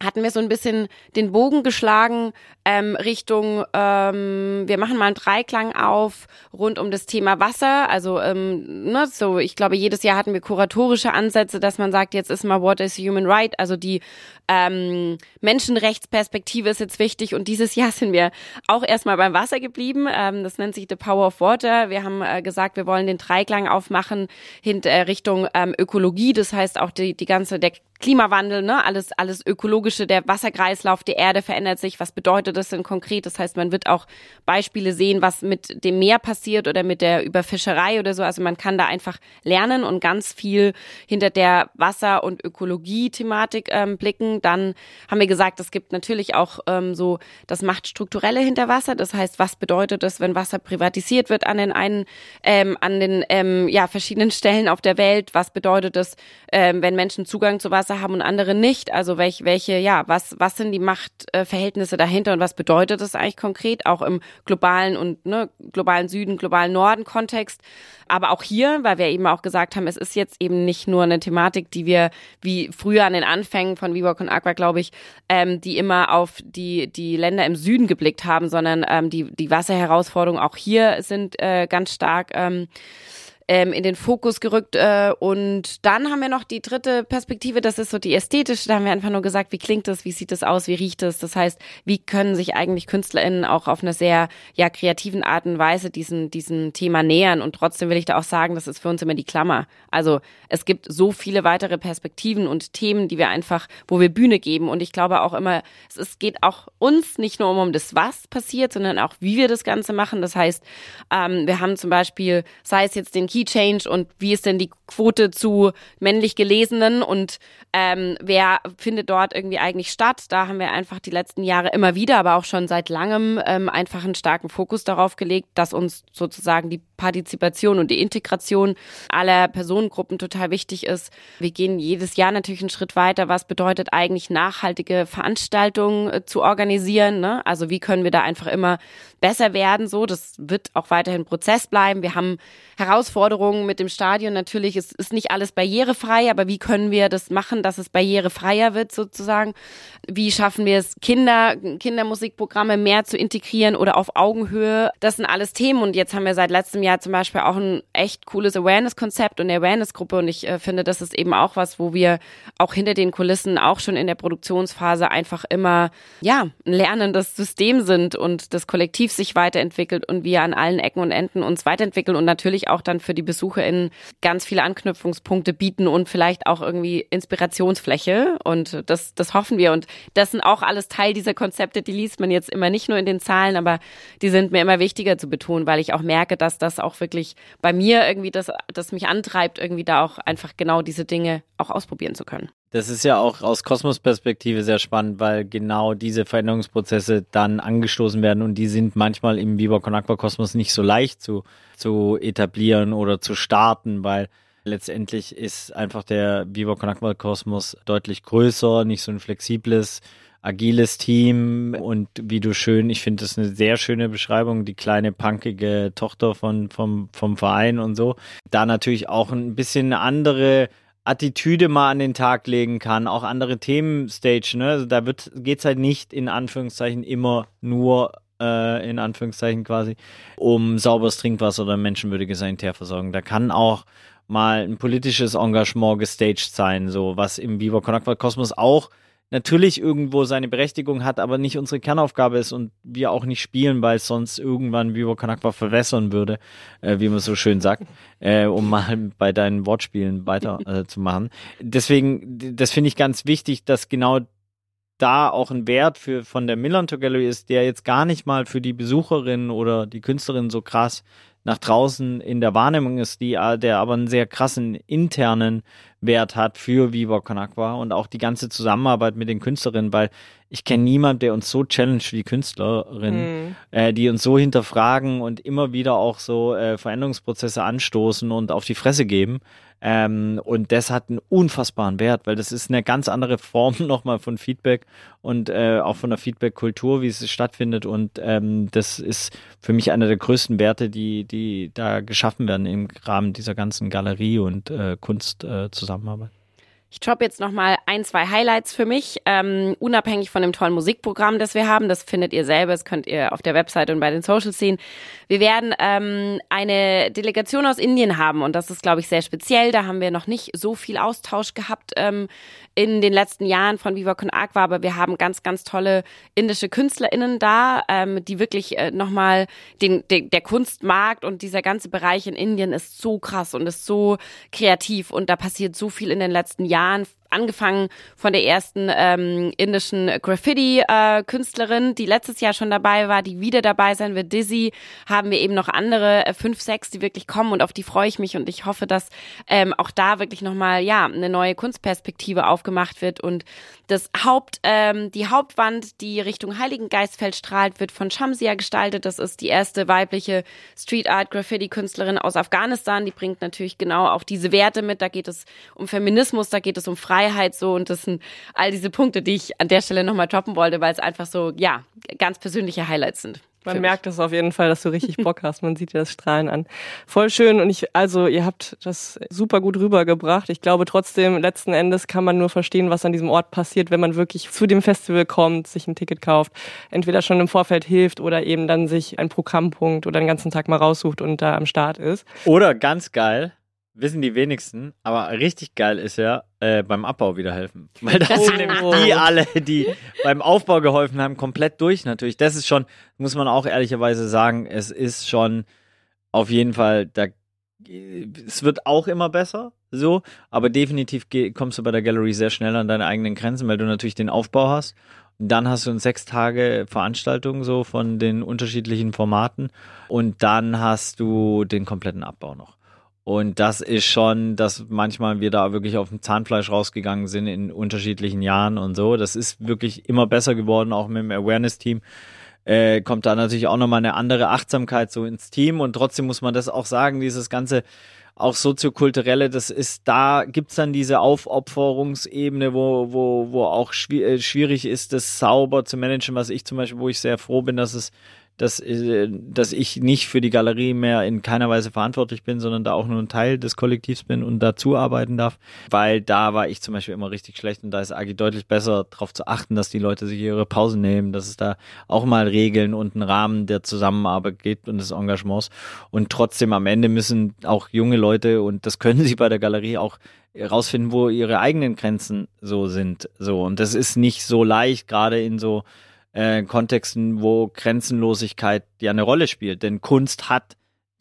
hatten wir so ein bisschen den Bogen geschlagen ähm, Richtung, ähm, wir machen mal einen Dreiklang auf rund um das Thema Wasser. Also ähm, ne, so, ich glaube, jedes Jahr hatten wir kuratorische Ansätze, dass man sagt, jetzt ist mal What is Human Right, also die ähm, Menschenrechtsperspektive ist jetzt wichtig und dieses Jahr sind wir auch erstmal beim Wasser geblieben. Ähm, das nennt sich The Power of Water. Wir haben äh, gesagt, wir wollen den Dreiklang aufmachen hinter äh, Richtung ähm, Ökologie. Das heißt auch die, die ganze, der Klimawandel, ne, alles, alles ökologische, der Wasserkreislauf der Erde verändert sich. Was bedeutet das denn konkret? Das heißt, man wird auch Beispiele sehen, was mit dem Meer passiert oder mit der Überfischerei oder so. Also man kann da einfach lernen und ganz viel hinter der Wasser- und Ökologie-Thematik ähm, blicken. Dann haben wir gesagt, es gibt natürlich auch ähm, so das Machtstrukturelle hinter Wasser. Das heißt, was bedeutet es, wenn Wasser privatisiert wird an den einen, ähm, an den ähm, ja verschiedenen Stellen auf der Welt? Was bedeutet es, ähm, wenn Menschen Zugang zu Wasser haben und andere nicht? Also welche, welche, ja, was, was sind die Machtverhältnisse dahinter und was bedeutet das eigentlich konkret, auch im globalen und ne, globalen Süden, globalen Norden Kontext? Aber auch hier, weil wir eben auch gesagt haben, es ist jetzt eben nicht nur eine Thematik, die wir wie früher an den Anfängen von Viva con Aqua, glaube ich, ähm, die immer auf die, die Länder im Süden geblickt haben, sondern ähm, die, die Wasserherausforderungen auch hier sind äh, ganz stark ähm, ähm, in den Fokus gerückt. Äh, und dann haben wir noch die dritte Perspektive, das ist so die ästhetische. Da haben wir einfach nur gesagt, wie klingt das, wie sieht das aus, wie riecht es. Das heißt, wie können sich eigentlich KünstlerInnen auch auf eine sehr ja, kreativen Art und Weise diesen, diesen Thema nähern. Und trotzdem will ich da auch sagen, das ist für uns immer die Klammer. Also es gibt so viele weitere Perspektiven und Themen, die wir einfach, wo wir Bühne geben. Und ich glaube auch immer, es ist, geht auch uns nicht nur um, um das, was passiert, sondern auch, wie wir das Ganze machen. Das heißt, ähm, wir haben zum Beispiel, sei es jetzt den Key Change und wie ist denn die Quote zu männlich Gelesenen und ähm, wer findet dort irgendwie eigentlich statt? Da haben wir einfach die letzten Jahre immer wieder, aber auch schon seit langem ähm, einfach einen starken Fokus darauf gelegt, dass uns sozusagen die Partizipation und die Integration aller Personengruppen total wichtig ist. Wir gehen jedes Jahr natürlich einen Schritt weiter. Was bedeutet eigentlich nachhaltige Veranstaltungen äh, zu organisieren? Ne? Also wie können wir da einfach immer besser werden? So, das wird auch weiterhin Prozess bleiben. Wir haben Herausforderungen mit dem Stadion. Natürlich ist, ist nicht alles barrierefrei, aber wie können wir das machen, dass es barrierefreier wird sozusagen? Wie schaffen wir es, Kinder, Kindermusikprogramme mehr zu integrieren oder auf Augenhöhe? Das sind alles Themen und jetzt haben wir seit letztem Jahr zum Beispiel auch ein echt cooles Awareness-Konzept und eine Awareness-Gruppe und ich äh, finde, das ist eben auch was, wo wir auch hinter den Kulissen auch schon in der Produktionsphase einfach immer, ja, ein lernendes System sind und das Kollektiv sich weiterentwickelt und wir an allen Ecken und Enden uns weiterentwickeln und natürlich auch dann für die BesucherInnen ganz viele Anknüpfungspunkte bieten und vielleicht auch irgendwie Inspirationsfläche und das, das hoffen wir und das sind auch alles Teil dieser Konzepte, die liest man jetzt immer nicht nur in den Zahlen, aber die sind mir immer wichtiger zu betonen, weil ich auch merke, dass das auch wirklich bei mir irgendwie das, das mich antreibt, irgendwie da auch einfach genau diese Dinge auch ausprobieren zu können. Das ist ja auch aus Kosmos-Perspektive sehr spannend, weil genau diese Veränderungsprozesse dann angestoßen werden und die sind manchmal im Viva Con Aqua Kosmos nicht so leicht zu, zu etablieren oder zu starten, weil letztendlich ist einfach der Viva Con Aqua Kosmos deutlich größer, nicht so ein flexibles, agiles Team und wie du schön, ich finde das eine sehr schöne Beschreibung, die kleine punkige Tochter von, vom, vom Verein und so. Da natürlich auch ein bisschen eine andere Attitüde mal an den Tag legen kann, auch andere Themen stage, ne? Also da wird geht's halt nicht in Anführungszeichen immer nur äh, in Anführungszeichen quasi um sauberes Trinkwasser oder menschenwürdige Sanitärversorgung. Da kann auch mal ein politisches Engagement gestaged sein, so was im Viva Aqua Kosmos auch natürlich irgendwo seine Berechtigung hat, aber nicht unsere Kernaufgabe ist und wir auch nicht spielen, weil es sonst irgendwann Vivo Kanakwa verwässern würde, äh, wie man so schön sagt, äh, um mal bei deinen Wortspielen weiter äh, zu machen. Deswegen, das finde ich ganz wichtig, dass genau da auch ein Wert für von der Millantor Gallery ist, der jetzt gar nicht mal für die Besucherin oder die Künstlerin so krass nach draußen in der Wahrnehmung ist, die, der aber einen sehr krassen internen Wert hat für Viva Con und auch die ganze Zusammenarbeit mit den Künstlerinnen, weil ich kenne niemanden, der uns so challenge wie Künstlerinnen, mhm. äh, die uns so hinterfragen und immer wieder auch so äh, Veränderungsprozesse anstoßen und auf die Fresse geben. Ähm, und das hat einen unfassbaren Wert, weil das ist eine ganz andere Form nochmal von Feedback und äh, auch von der Feedback-Kultur, wie es stattfindet. Und ähm, das ist für mich einer der größten Werte, die, die da geschaffen werden im Rahmen dieser ganzen Galerie und äh, Kunstzusammenarbeit. Äh, ich droppe jetzt nochmal ein, zwei Highlights für mich, ähm, unabhängig von dem tollen Musikprogramm, das wir haben. Das findet ihr selber, das könnt ihr auf der Website und bei den Socials sehen. Wir werden ähm, eine Delegation aus Indien haben und das ist, glaube ich, sehr speziell. Da haben wir noch nicht so viel Austausch gehabt ähm, in den letzten Jahren von Viva Con Aqua, aber wir haben ganz, ganz tolle indische KünstlerInnen da, ähm, die wirklich äh, nochmal den, den, der Kunstmarkt und dieser ganze Bereich in Indien ist so krass und ist so kreativ und da passiert so viel in den letzten Jahren Jahren angefangen von der ersten ähm, indischen Graffiti-Künstlerin, äh, die letztes Jahr schon dabei war, die wieder dabei sein wird, Dizzy, haben wir eben noch andere äh, fünf, sechs, die wirklich kommen und auf die freue ich mich und ich hoffe, dass ähm, auch da wirklich nochmal, ja, eine neue Kunstperspektive aufgemacht wird und das Haupt, ähm, die Hauptwand, die Richtung Heiligengeistfeld strahlt, wird von Shamsia gestaltet. Das ist die erste weibliche Street Art Graffiti Künstlerin aus Afghanistan. Die bringt natürlich genau auch diese Werte mit. Da geht es um Feminismus, da geht es um Freiheit so und das sind all diese Punkte, die ich an der Stelle nochmal droppen wollte, weil es einfach so, ja, ganz persönliche Highlights sind. Man merkt es auf jeden Fall, dass du richtig Bock hast. Man sieht dir das Strahlen an. Voll schön. Und ich, also, ihr habt das super gut rübergebracht. Ich glaube trotzdem, letzten Endes kann man nur verstehen, was an diesem Ort passiert, wenn man wirklich zu dem Festival kommt, sich ein Ticket kauft, entweder schon im Vorfeld hilft oder eben dann sich einen Programmpunkt oder den ganzen Tag mal raussucht und da am Start ist. Oder ganz geil, wissen die wenigsten, aber richtig geil ist ja äh, beim Abbau wieder helfen. Weil das oh. sind nämlich die alle, die beim Aufbau geholfen haben, komplett durch natürlich. Das ist schon, muss man auch ehrlicherweise sagen, es ist schon auf jeden Fall, da, es wird auch immer besser, so, aber definitiv kommst du bei der Gallery sehr schnell an deine eigenen Grenzen, weil du natürlich den Aufbau hast. dann hast du eine sechs Tage Veranstaltung so von den unterschiedlichen Formaten und dann hast du den kompletten Abbau noch. Und das ist schon, dass manchmal wir da wirklich auf dem Zahnfleisch rausgegangen sind in unterschiedlichen Jahren und so. Das ist wirklich immer besser geworden, auch mit dem Awareness-Team. Äh, kommt da natürlich auch nochmal eine andere Achtsamkeit so ins Team und trotzdem muss man das auch sagen, dieses ganze auch soziokulturelle, das ist, da gibt's dann diese Aufopferungsebene, wo, wo, wo auch äh, schwierig ist, das sauber zu managen, was ich zum Beispiel, wo ich sehr froh bin, dass es dass, äh, dass ich nicht für die Galerie mehr in keiner Weise verantwortlich bin, sondern da auch nur ein Teil des Kollektivs bin und dazu arbeiten darf, weil da war ich zum Beispiel immer richtig schlecht und da ist Agi deutlich besser darauf zu achten, dass die Leute sich ihre Pausen nehmen, dass es da auch mal Regeln und einen Rahmen der Zusammenarbeit gibt und des Engagements. Und trotzdem am Ende müssen auch junge Leute und das können sie bei der Galerie auch rausfinden, wo ihre eigenen Grenzen so sind, so. Und das ist nicht so leicht, gerade in so äh, Kontexten, wo Grenzenlosigkeit ja eine Rolle spielt. Denn Kunst hat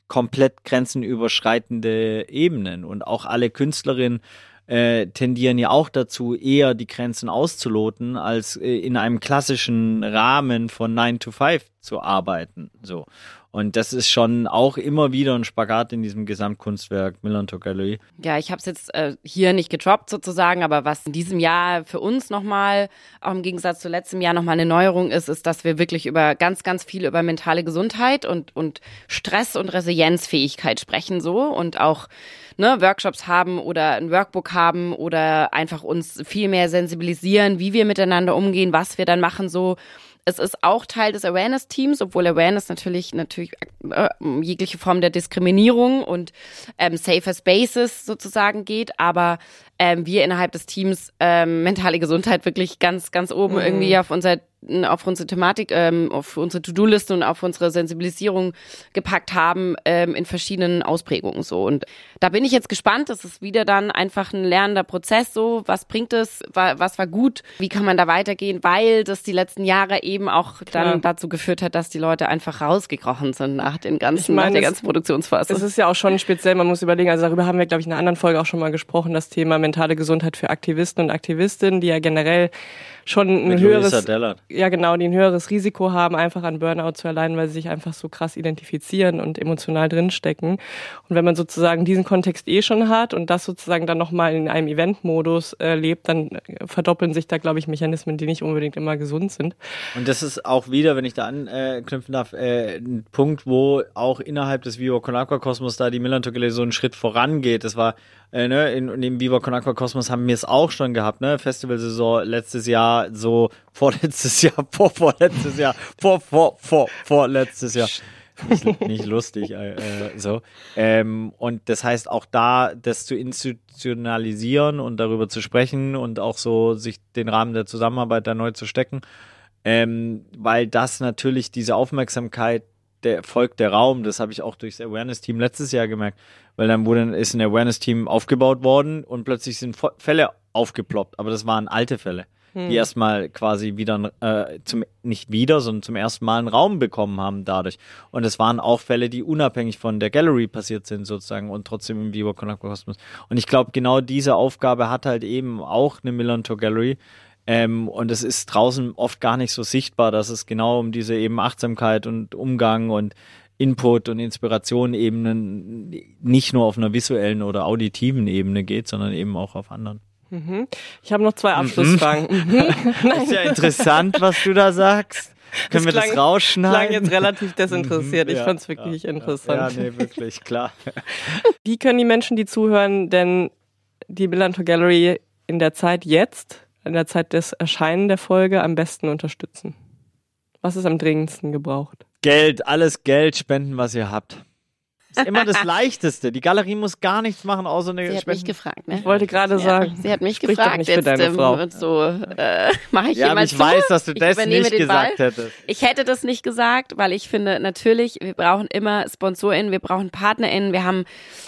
komplett grenzenüberschreitende Ebenen und auch alle Künstlerinnen äh, tendieren ja auch dazu, eher die Grenzen auszuloten, als äh, in einem klassischen Rahmen von 9 to 5 zu arbeiten. So. Und das ist schon auch immer wieder ein Spagat in diesem Gesamtkunstwerk Millantor Gallery. Ja, ich habe es jetzt äh, hier nicht getroppt sozusagen, aber was in diesem Jahr für uns nochmal, auch im Gegensatz zu letztem Jahr nochmal eine Neuerung ist, ist, dass wir wirklich über ganz, ganz viel über mentale Gesundheit und, und Stress und Resilienzfähigkeit sprechen so und auch ne, Workshops haben oder ein Workbook haben oder einfach uns viel mehr sensibilisieren, wie wir miteinander umgehen, was wir dann machen so es ist auch Teil des Awareness-Teams, obwohl Awareness natürlich natürlich äh, jegliche Form der Diskriminierung und ähm, safer Spaces sozusagen geht, aber ähm, wir innerhalb des Teams ähm, mentale Gesundheit wirklich ganz ganz oben mhm. irgendwie auf unser auf unsere Thematik, ähm, auf unsere To-Do-Liste und auf unsere Sensibilisierung gepackt haben ähm, in verschiedenen Ausprägungen so. Und da bin ich jetzt gespannt. Das ist wieder dann einfach ein lernender Prozess. So, was bringt es? Was war gut? Wie kann man da weitergehen? Weil das die letzten Jahre eben auch Klar. dann dazu geführt hat, dass die Leute einfach rausgekrochen sind nach den ganzen, ich mein, nach der ganzen Produktionsphase. Es ist ja auch schon speziell. Man muss überlegen. Also darüber haben wir, glaube ich, in einer anderen Folge auch schon mal gesprochen. Das Thema mentale Gesundheit für Aktivisten und Aktivistinnen, die ja generell schon ein Mit höheres, ja genau, die ein höheres Risiko haben, einfach an Burnout zu erleiden, weil sie sich einfach so krass identifizieren und emotional drinstecken. Und wenn man sozusagen diesen Kontext eh schon hat und das sozusagen dann nochmal in einem Event-Modus äh, lebt, dann äh, verdoppeln sich da, glaube ich, Mechanismen, die nicht unbedingt immer gesund sind. Und das ist auch wieder, wenn ich da anknüpfen darf, äh, ein Punkt, wo auch innerhalb des Vivo Con Aqua Kosmos da die Millantor so einen Schritt vorangeht. Das war äh, ne, in, in dem Viva Con Aqua Kosmos haben wir es auch schon gehabt, ne? Festivalsaison letztes Jahr, so vorletztes Jahr, vor vorletztes Jahr, vor vor vor vorletztes Jahr. Nicht, nicht lustig, äh, äh, so. Ähm, und das heißt auch da, das zu institutionalisieren und darüber zu sprechen und auch so sich den Rahmen der Zusammenarbeit da neu zu stecken, ähm, weil das natürlich diese Aufmerksamkeit der folgt der Raum. Das habe ich auch durchs Awareness-Team letztes Jahr gemerkt, weil dann wurde ist ein Awareness-Team aufgebaut worden und plötzlich sind Fälle aufgeploppt, aber das waren alte Fälle, hm. die erstmal quasi wieder äh, zum nicht wieder, sondern zum ersten Mal einen Raum bekommen haben dadurch. Und es waren auch Fälle, die unabhängig von der Gallery passiert sind sozusagen und trotzdem im Viva Con Kosmos. Und ich glaube, genau diese Aufgabe hat halt eben auch eine Milan Tour Gallery, ähm, und es ist draußen oft gar nicht so sichtbar, dass es genau um diese eben Achtsamkeit und Umgang und Input und Inspiration eben nicht nur auf einer visuellen oder auditiven Ebene geht, sondern eben auch auf anderen. Mhm. Ich habe noch zwei Abschlussfragen. Mhm. ist ja interessant, was du da sagst. Können das wir klang, das rausschneiden? klang jetzt relativ desinteressiert. Ich ja, fand es wirklich ja, interessant. Ja, nee, wirklich, klar. Wie können die Menschen, die zuhören, denn die Millantor Gallery in der Zeit jetzt in der Zeit des Erscheinen der Folge am besten unterstützen? Was ist am dringendsten gebraucht? Geld, alles Geld spenden, was ihr habt. Ist immer das Leichteste. Die Galerie muss gar nichts machen, außer eine Sie hat Spenden. mich gefragt, ne? Ich wollte gerade sagen. Sie hat mich Sprich gefragt. Nicht jetzt, deine Frau. So, äh, mache ich ja, ich weiß, dass du das nicht gesagt Ball. hättest. Ich hätte das nicht gesagt, weil ich finde, natürlich, wir brauchen immer SponsorInnen, wir brauchen PartnerInnen, wir haben,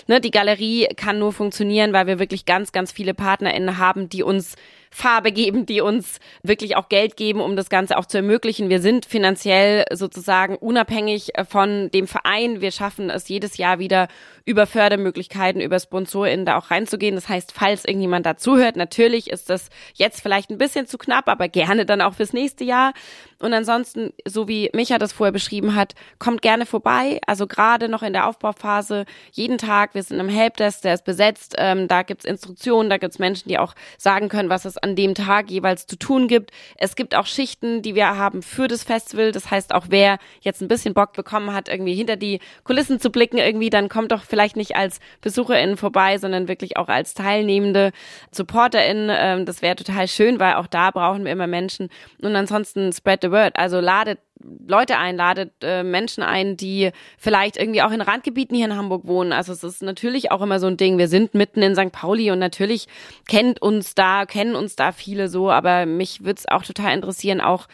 ne, die Galerie kann nur funktionieren, weil wir wirklich ganz, ganz viele PartnerInnen haben, die uns Farbe geben, die uns wirklich auch Geld geben, um das Ganze auch zu ermöglichen. Wir sind finanziell sozusagen unabhängig äh, von dem Verein. Wir schaffen es jedes Jahr wieder über Fördermöglichkeiten, über SponsorInnen da auch reinzugehen. Das heißt, falls irgendjemand dazuhört, natürlich ist das jetzt vielleicht ein bisschen zu knapp, aber gerne dann auch fürs nächste Jahr. Und ansonsten, so wie Micha das vorher beschrieben hat, kommt gerne vorbei. Also gerade noch in der Aufbauphase, jeden Tag, wir sind im Helpdesk, der ist besetzt, ähm, da gibt's Instruktionen, da gibt's Menschen, die auch sagen können, was es an dem Tag jeweils zu tun gibt. Es gibt auch Schichten, die wir haben für das Festival. Das heißt, auch wer jetzt ein bisschen Bock bekommen hat, irgendwie hinter die Kulissen zu blicken, irgendwie, dann kommt doch vielleicht nicht als BesucherInnen vorbei, sondern wirklich auch als teilnehmende SupporterInnen. Ähm, das wäre total schön, weil auch da brauchen wir immer Menschen. Und ansonsten spread the word. Also ladet Leute ein, ladet äh, Menschen ein, die vielleicht irgendwie auch in Randgebieten hier in Hamburg wohnen. Also es ist natürlich auch immer so ein Ding. Wir sind mitten in St. Pauli und natürlich kennt uns da, kennen uns da viele so, aber mich würde es auch total interessieren, auch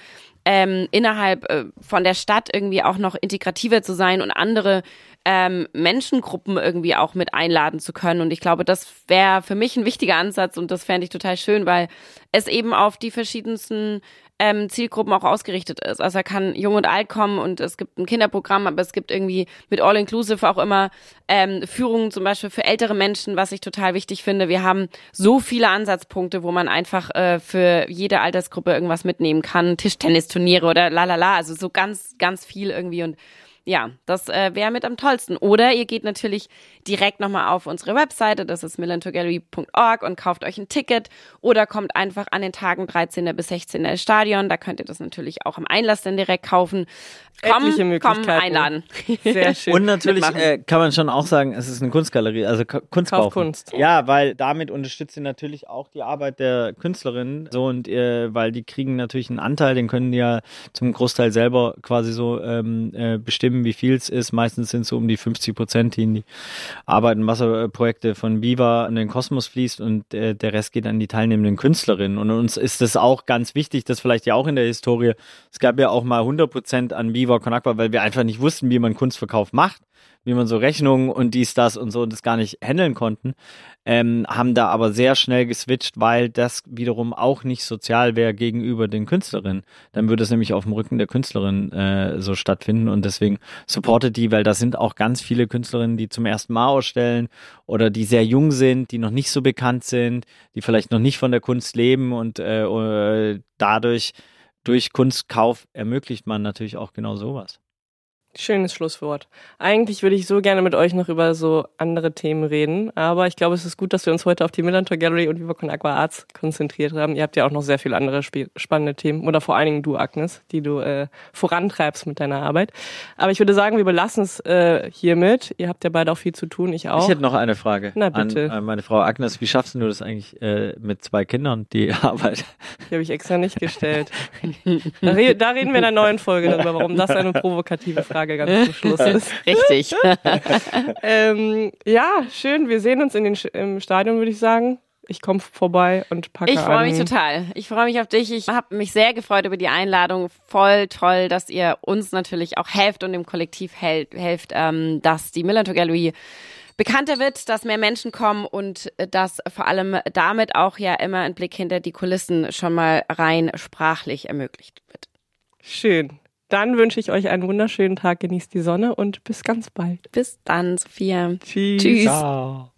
ähm, innerhalb äh, von der Stadt irgendwie auch noch integrativer zu sein und andere ähm, Menschengruppen irgendwie auch mit einladen zu können. Und ich glaube, das wäre für mich ein wichtiger Ansatz und das fände ich total schön, weil es eben auf die verschiedensten ähm, Zielgruppen auch ausgerichtet ist. Also er kann jung und alt kommen und es gibt ein Kinderprogramm, aber es gibt irgendwie mit All Inclusive auch immer ähm, Führungen zum Beispiel für ältere Menschen, was ich total wichtig finde. Wir haben so viele Ansatzpunkte, wo man einfach äh, für jede Altersgruppe irgendwas mitnehmen kann. Tischtennisturniere oder lalala, also so ganz, ganz viel irgendwie und ja, das äh, wäre mit am tollsten. Oder ihr geht natürlich direkt nochmal auf unsere Webseite, das ist millantogallery.org und kauft euch ein Ticket oder kommt einfach an den Tagen 13. bis 16. ins Stadion. Da könnt ihr das natürlich auch im Einlass dann direkt kaufen. Komm, komm, einladen. Sehr schön. Und natürlich äh, kann man schon auch sagen, es ist eine Kunstgalerie, also Kunst Kunst. Ja, weil damit unterstützt ihr natürlich auch die Arbeit der Künstlerinnen. So und äh, weil die kriegen natürlich einen Anteil, den können die ja zum Großteil selber quasi so ähm, äh, bestimmen, wie viel es ist. Meistens sind es so um die 50 Prozent, die in die Arbeit und Wasserprojekte von Viva in den Kosmos fließt und äh, der Rest geht an die teilnehmenden Künstlerinnen. Und uns ist das auch ganz wichtig, das vielleicht ja auch in der Historie. Es gab ja auch mal 100 Prozent an Viva Con weil wir einfach nicht wussten, wie man Kunstverkauf macht wie man so Rechnungen und dies, das und so das gar nicht handeln konnten, ähm, haben da aber sehr schnell geswitcht, weil das wiederum auch nicht sozial wäre gegenüber den Künstlerinnen. Dann würde es nämlich auf dem Rücken der Künstlerin äh, so stattfinden und deswegen supportet die, weil da sind auch ganz viele Künstlerinnen, die zum ersten Mal ausstellen oder die sehr jung sind, die noch nicht so bekannt sind, die vielleicht noch nicht von der Kunst leben und äh, äh dadurch durch Kunstkauf ermöglicht man natürlich auch genau sowas. Schönes Schlusswort. Eigentlich würde ich so gerne mit euch noch über so andere Themen reden, aber ich glaube, es ist gut, dass wir uns heute auf die Millantor Gallery und Viva Con Aqua Arts konzentriert haben. Ihr habt ja auch noch sehr viele andere spannende Themen oder vor allen Dingen du, Agnes, die du äh, vorantreibst mit deiner Arbeit. Aber ich würde sagen, wir belassen es äh, hiermit. Ihr habt ja beide auch viel zu tun, ich auch. Ich hätte noch eine Frage Na, bitte. an, an meine Frau Agnes. Wie schaffst du das eigentlich äh, mit zwei Kindern, die Arbeit? Die habe ich extra nicht gestellt. da, re da reden wir in einer neuen Folge darüber, warum das eine provokative Frage Frage ganz zum Schluss ist. Richtig. ähm, ja, schön. Wir sehen uns in den, im Stadion, würde ich sagen. Ich komme vorbei und packe Ich freue mich total. Ich freue mich auf dich. Ich habe mich sehr gefreut über die Einladung. Voll toll, dass ihr uns natürlich auch helft und dem Kollektiv helft, helft ähm, dass die Millantor Gallery bekannter wird, dass mehr Menschen kommen und dass vor allem damit auch ja immer ein Blick hinter die Kulissen schon mal rein sprachlich ermöglicht wird. Schön. Dann wünsche ich euch einen wunderschönen Tag, genießt die Sonne und bis ganz bald. Bis dann, Sophia. Tschüss. Tschüss. Ciao.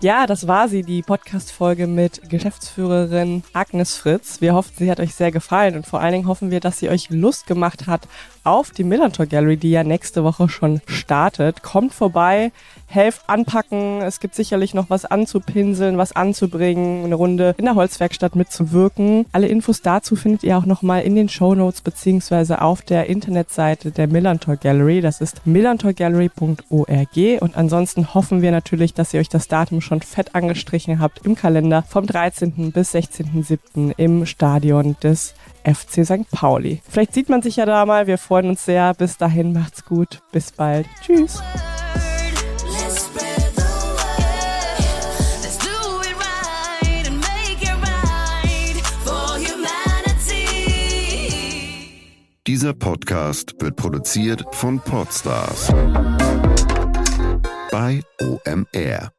Ja, das war sie, die Podcast-Folge mit Geschäftsführerin Agnes Fritz. Wir hoffen, sie hat euch sehr gefallen und vor allen Dingen hoffen wir, dass sie euch Lust gemacht hat auf die Millantor Gallery, die ja nächste Woche schon startet. Kommt vorbei, helft anpacken. Es gibt sicherlich noch was anzupinseln, was anzubringen, eine Runde in der Holzwerkstatt mitzuwirken. Alle Infos dazu findet ihr auch nochmal in den Show Notes beziehungsweise auf der Internetseite der Millantor Gallery. Das ist millantorgallery.org und ansonsten hoffen wir natürlich, dass ihr euch das Datum schon fett angestrichen habt im Kalender vom 13. bis 16.07. im Stadion des FC St. Pauli. Vielleicht sieht man sich ja da mal. Wir freuen uns sehr. Bis dahin macht's gut. Bis bald. Tschüss. Dieser Podcast wird produziert von Podstars bei OMR.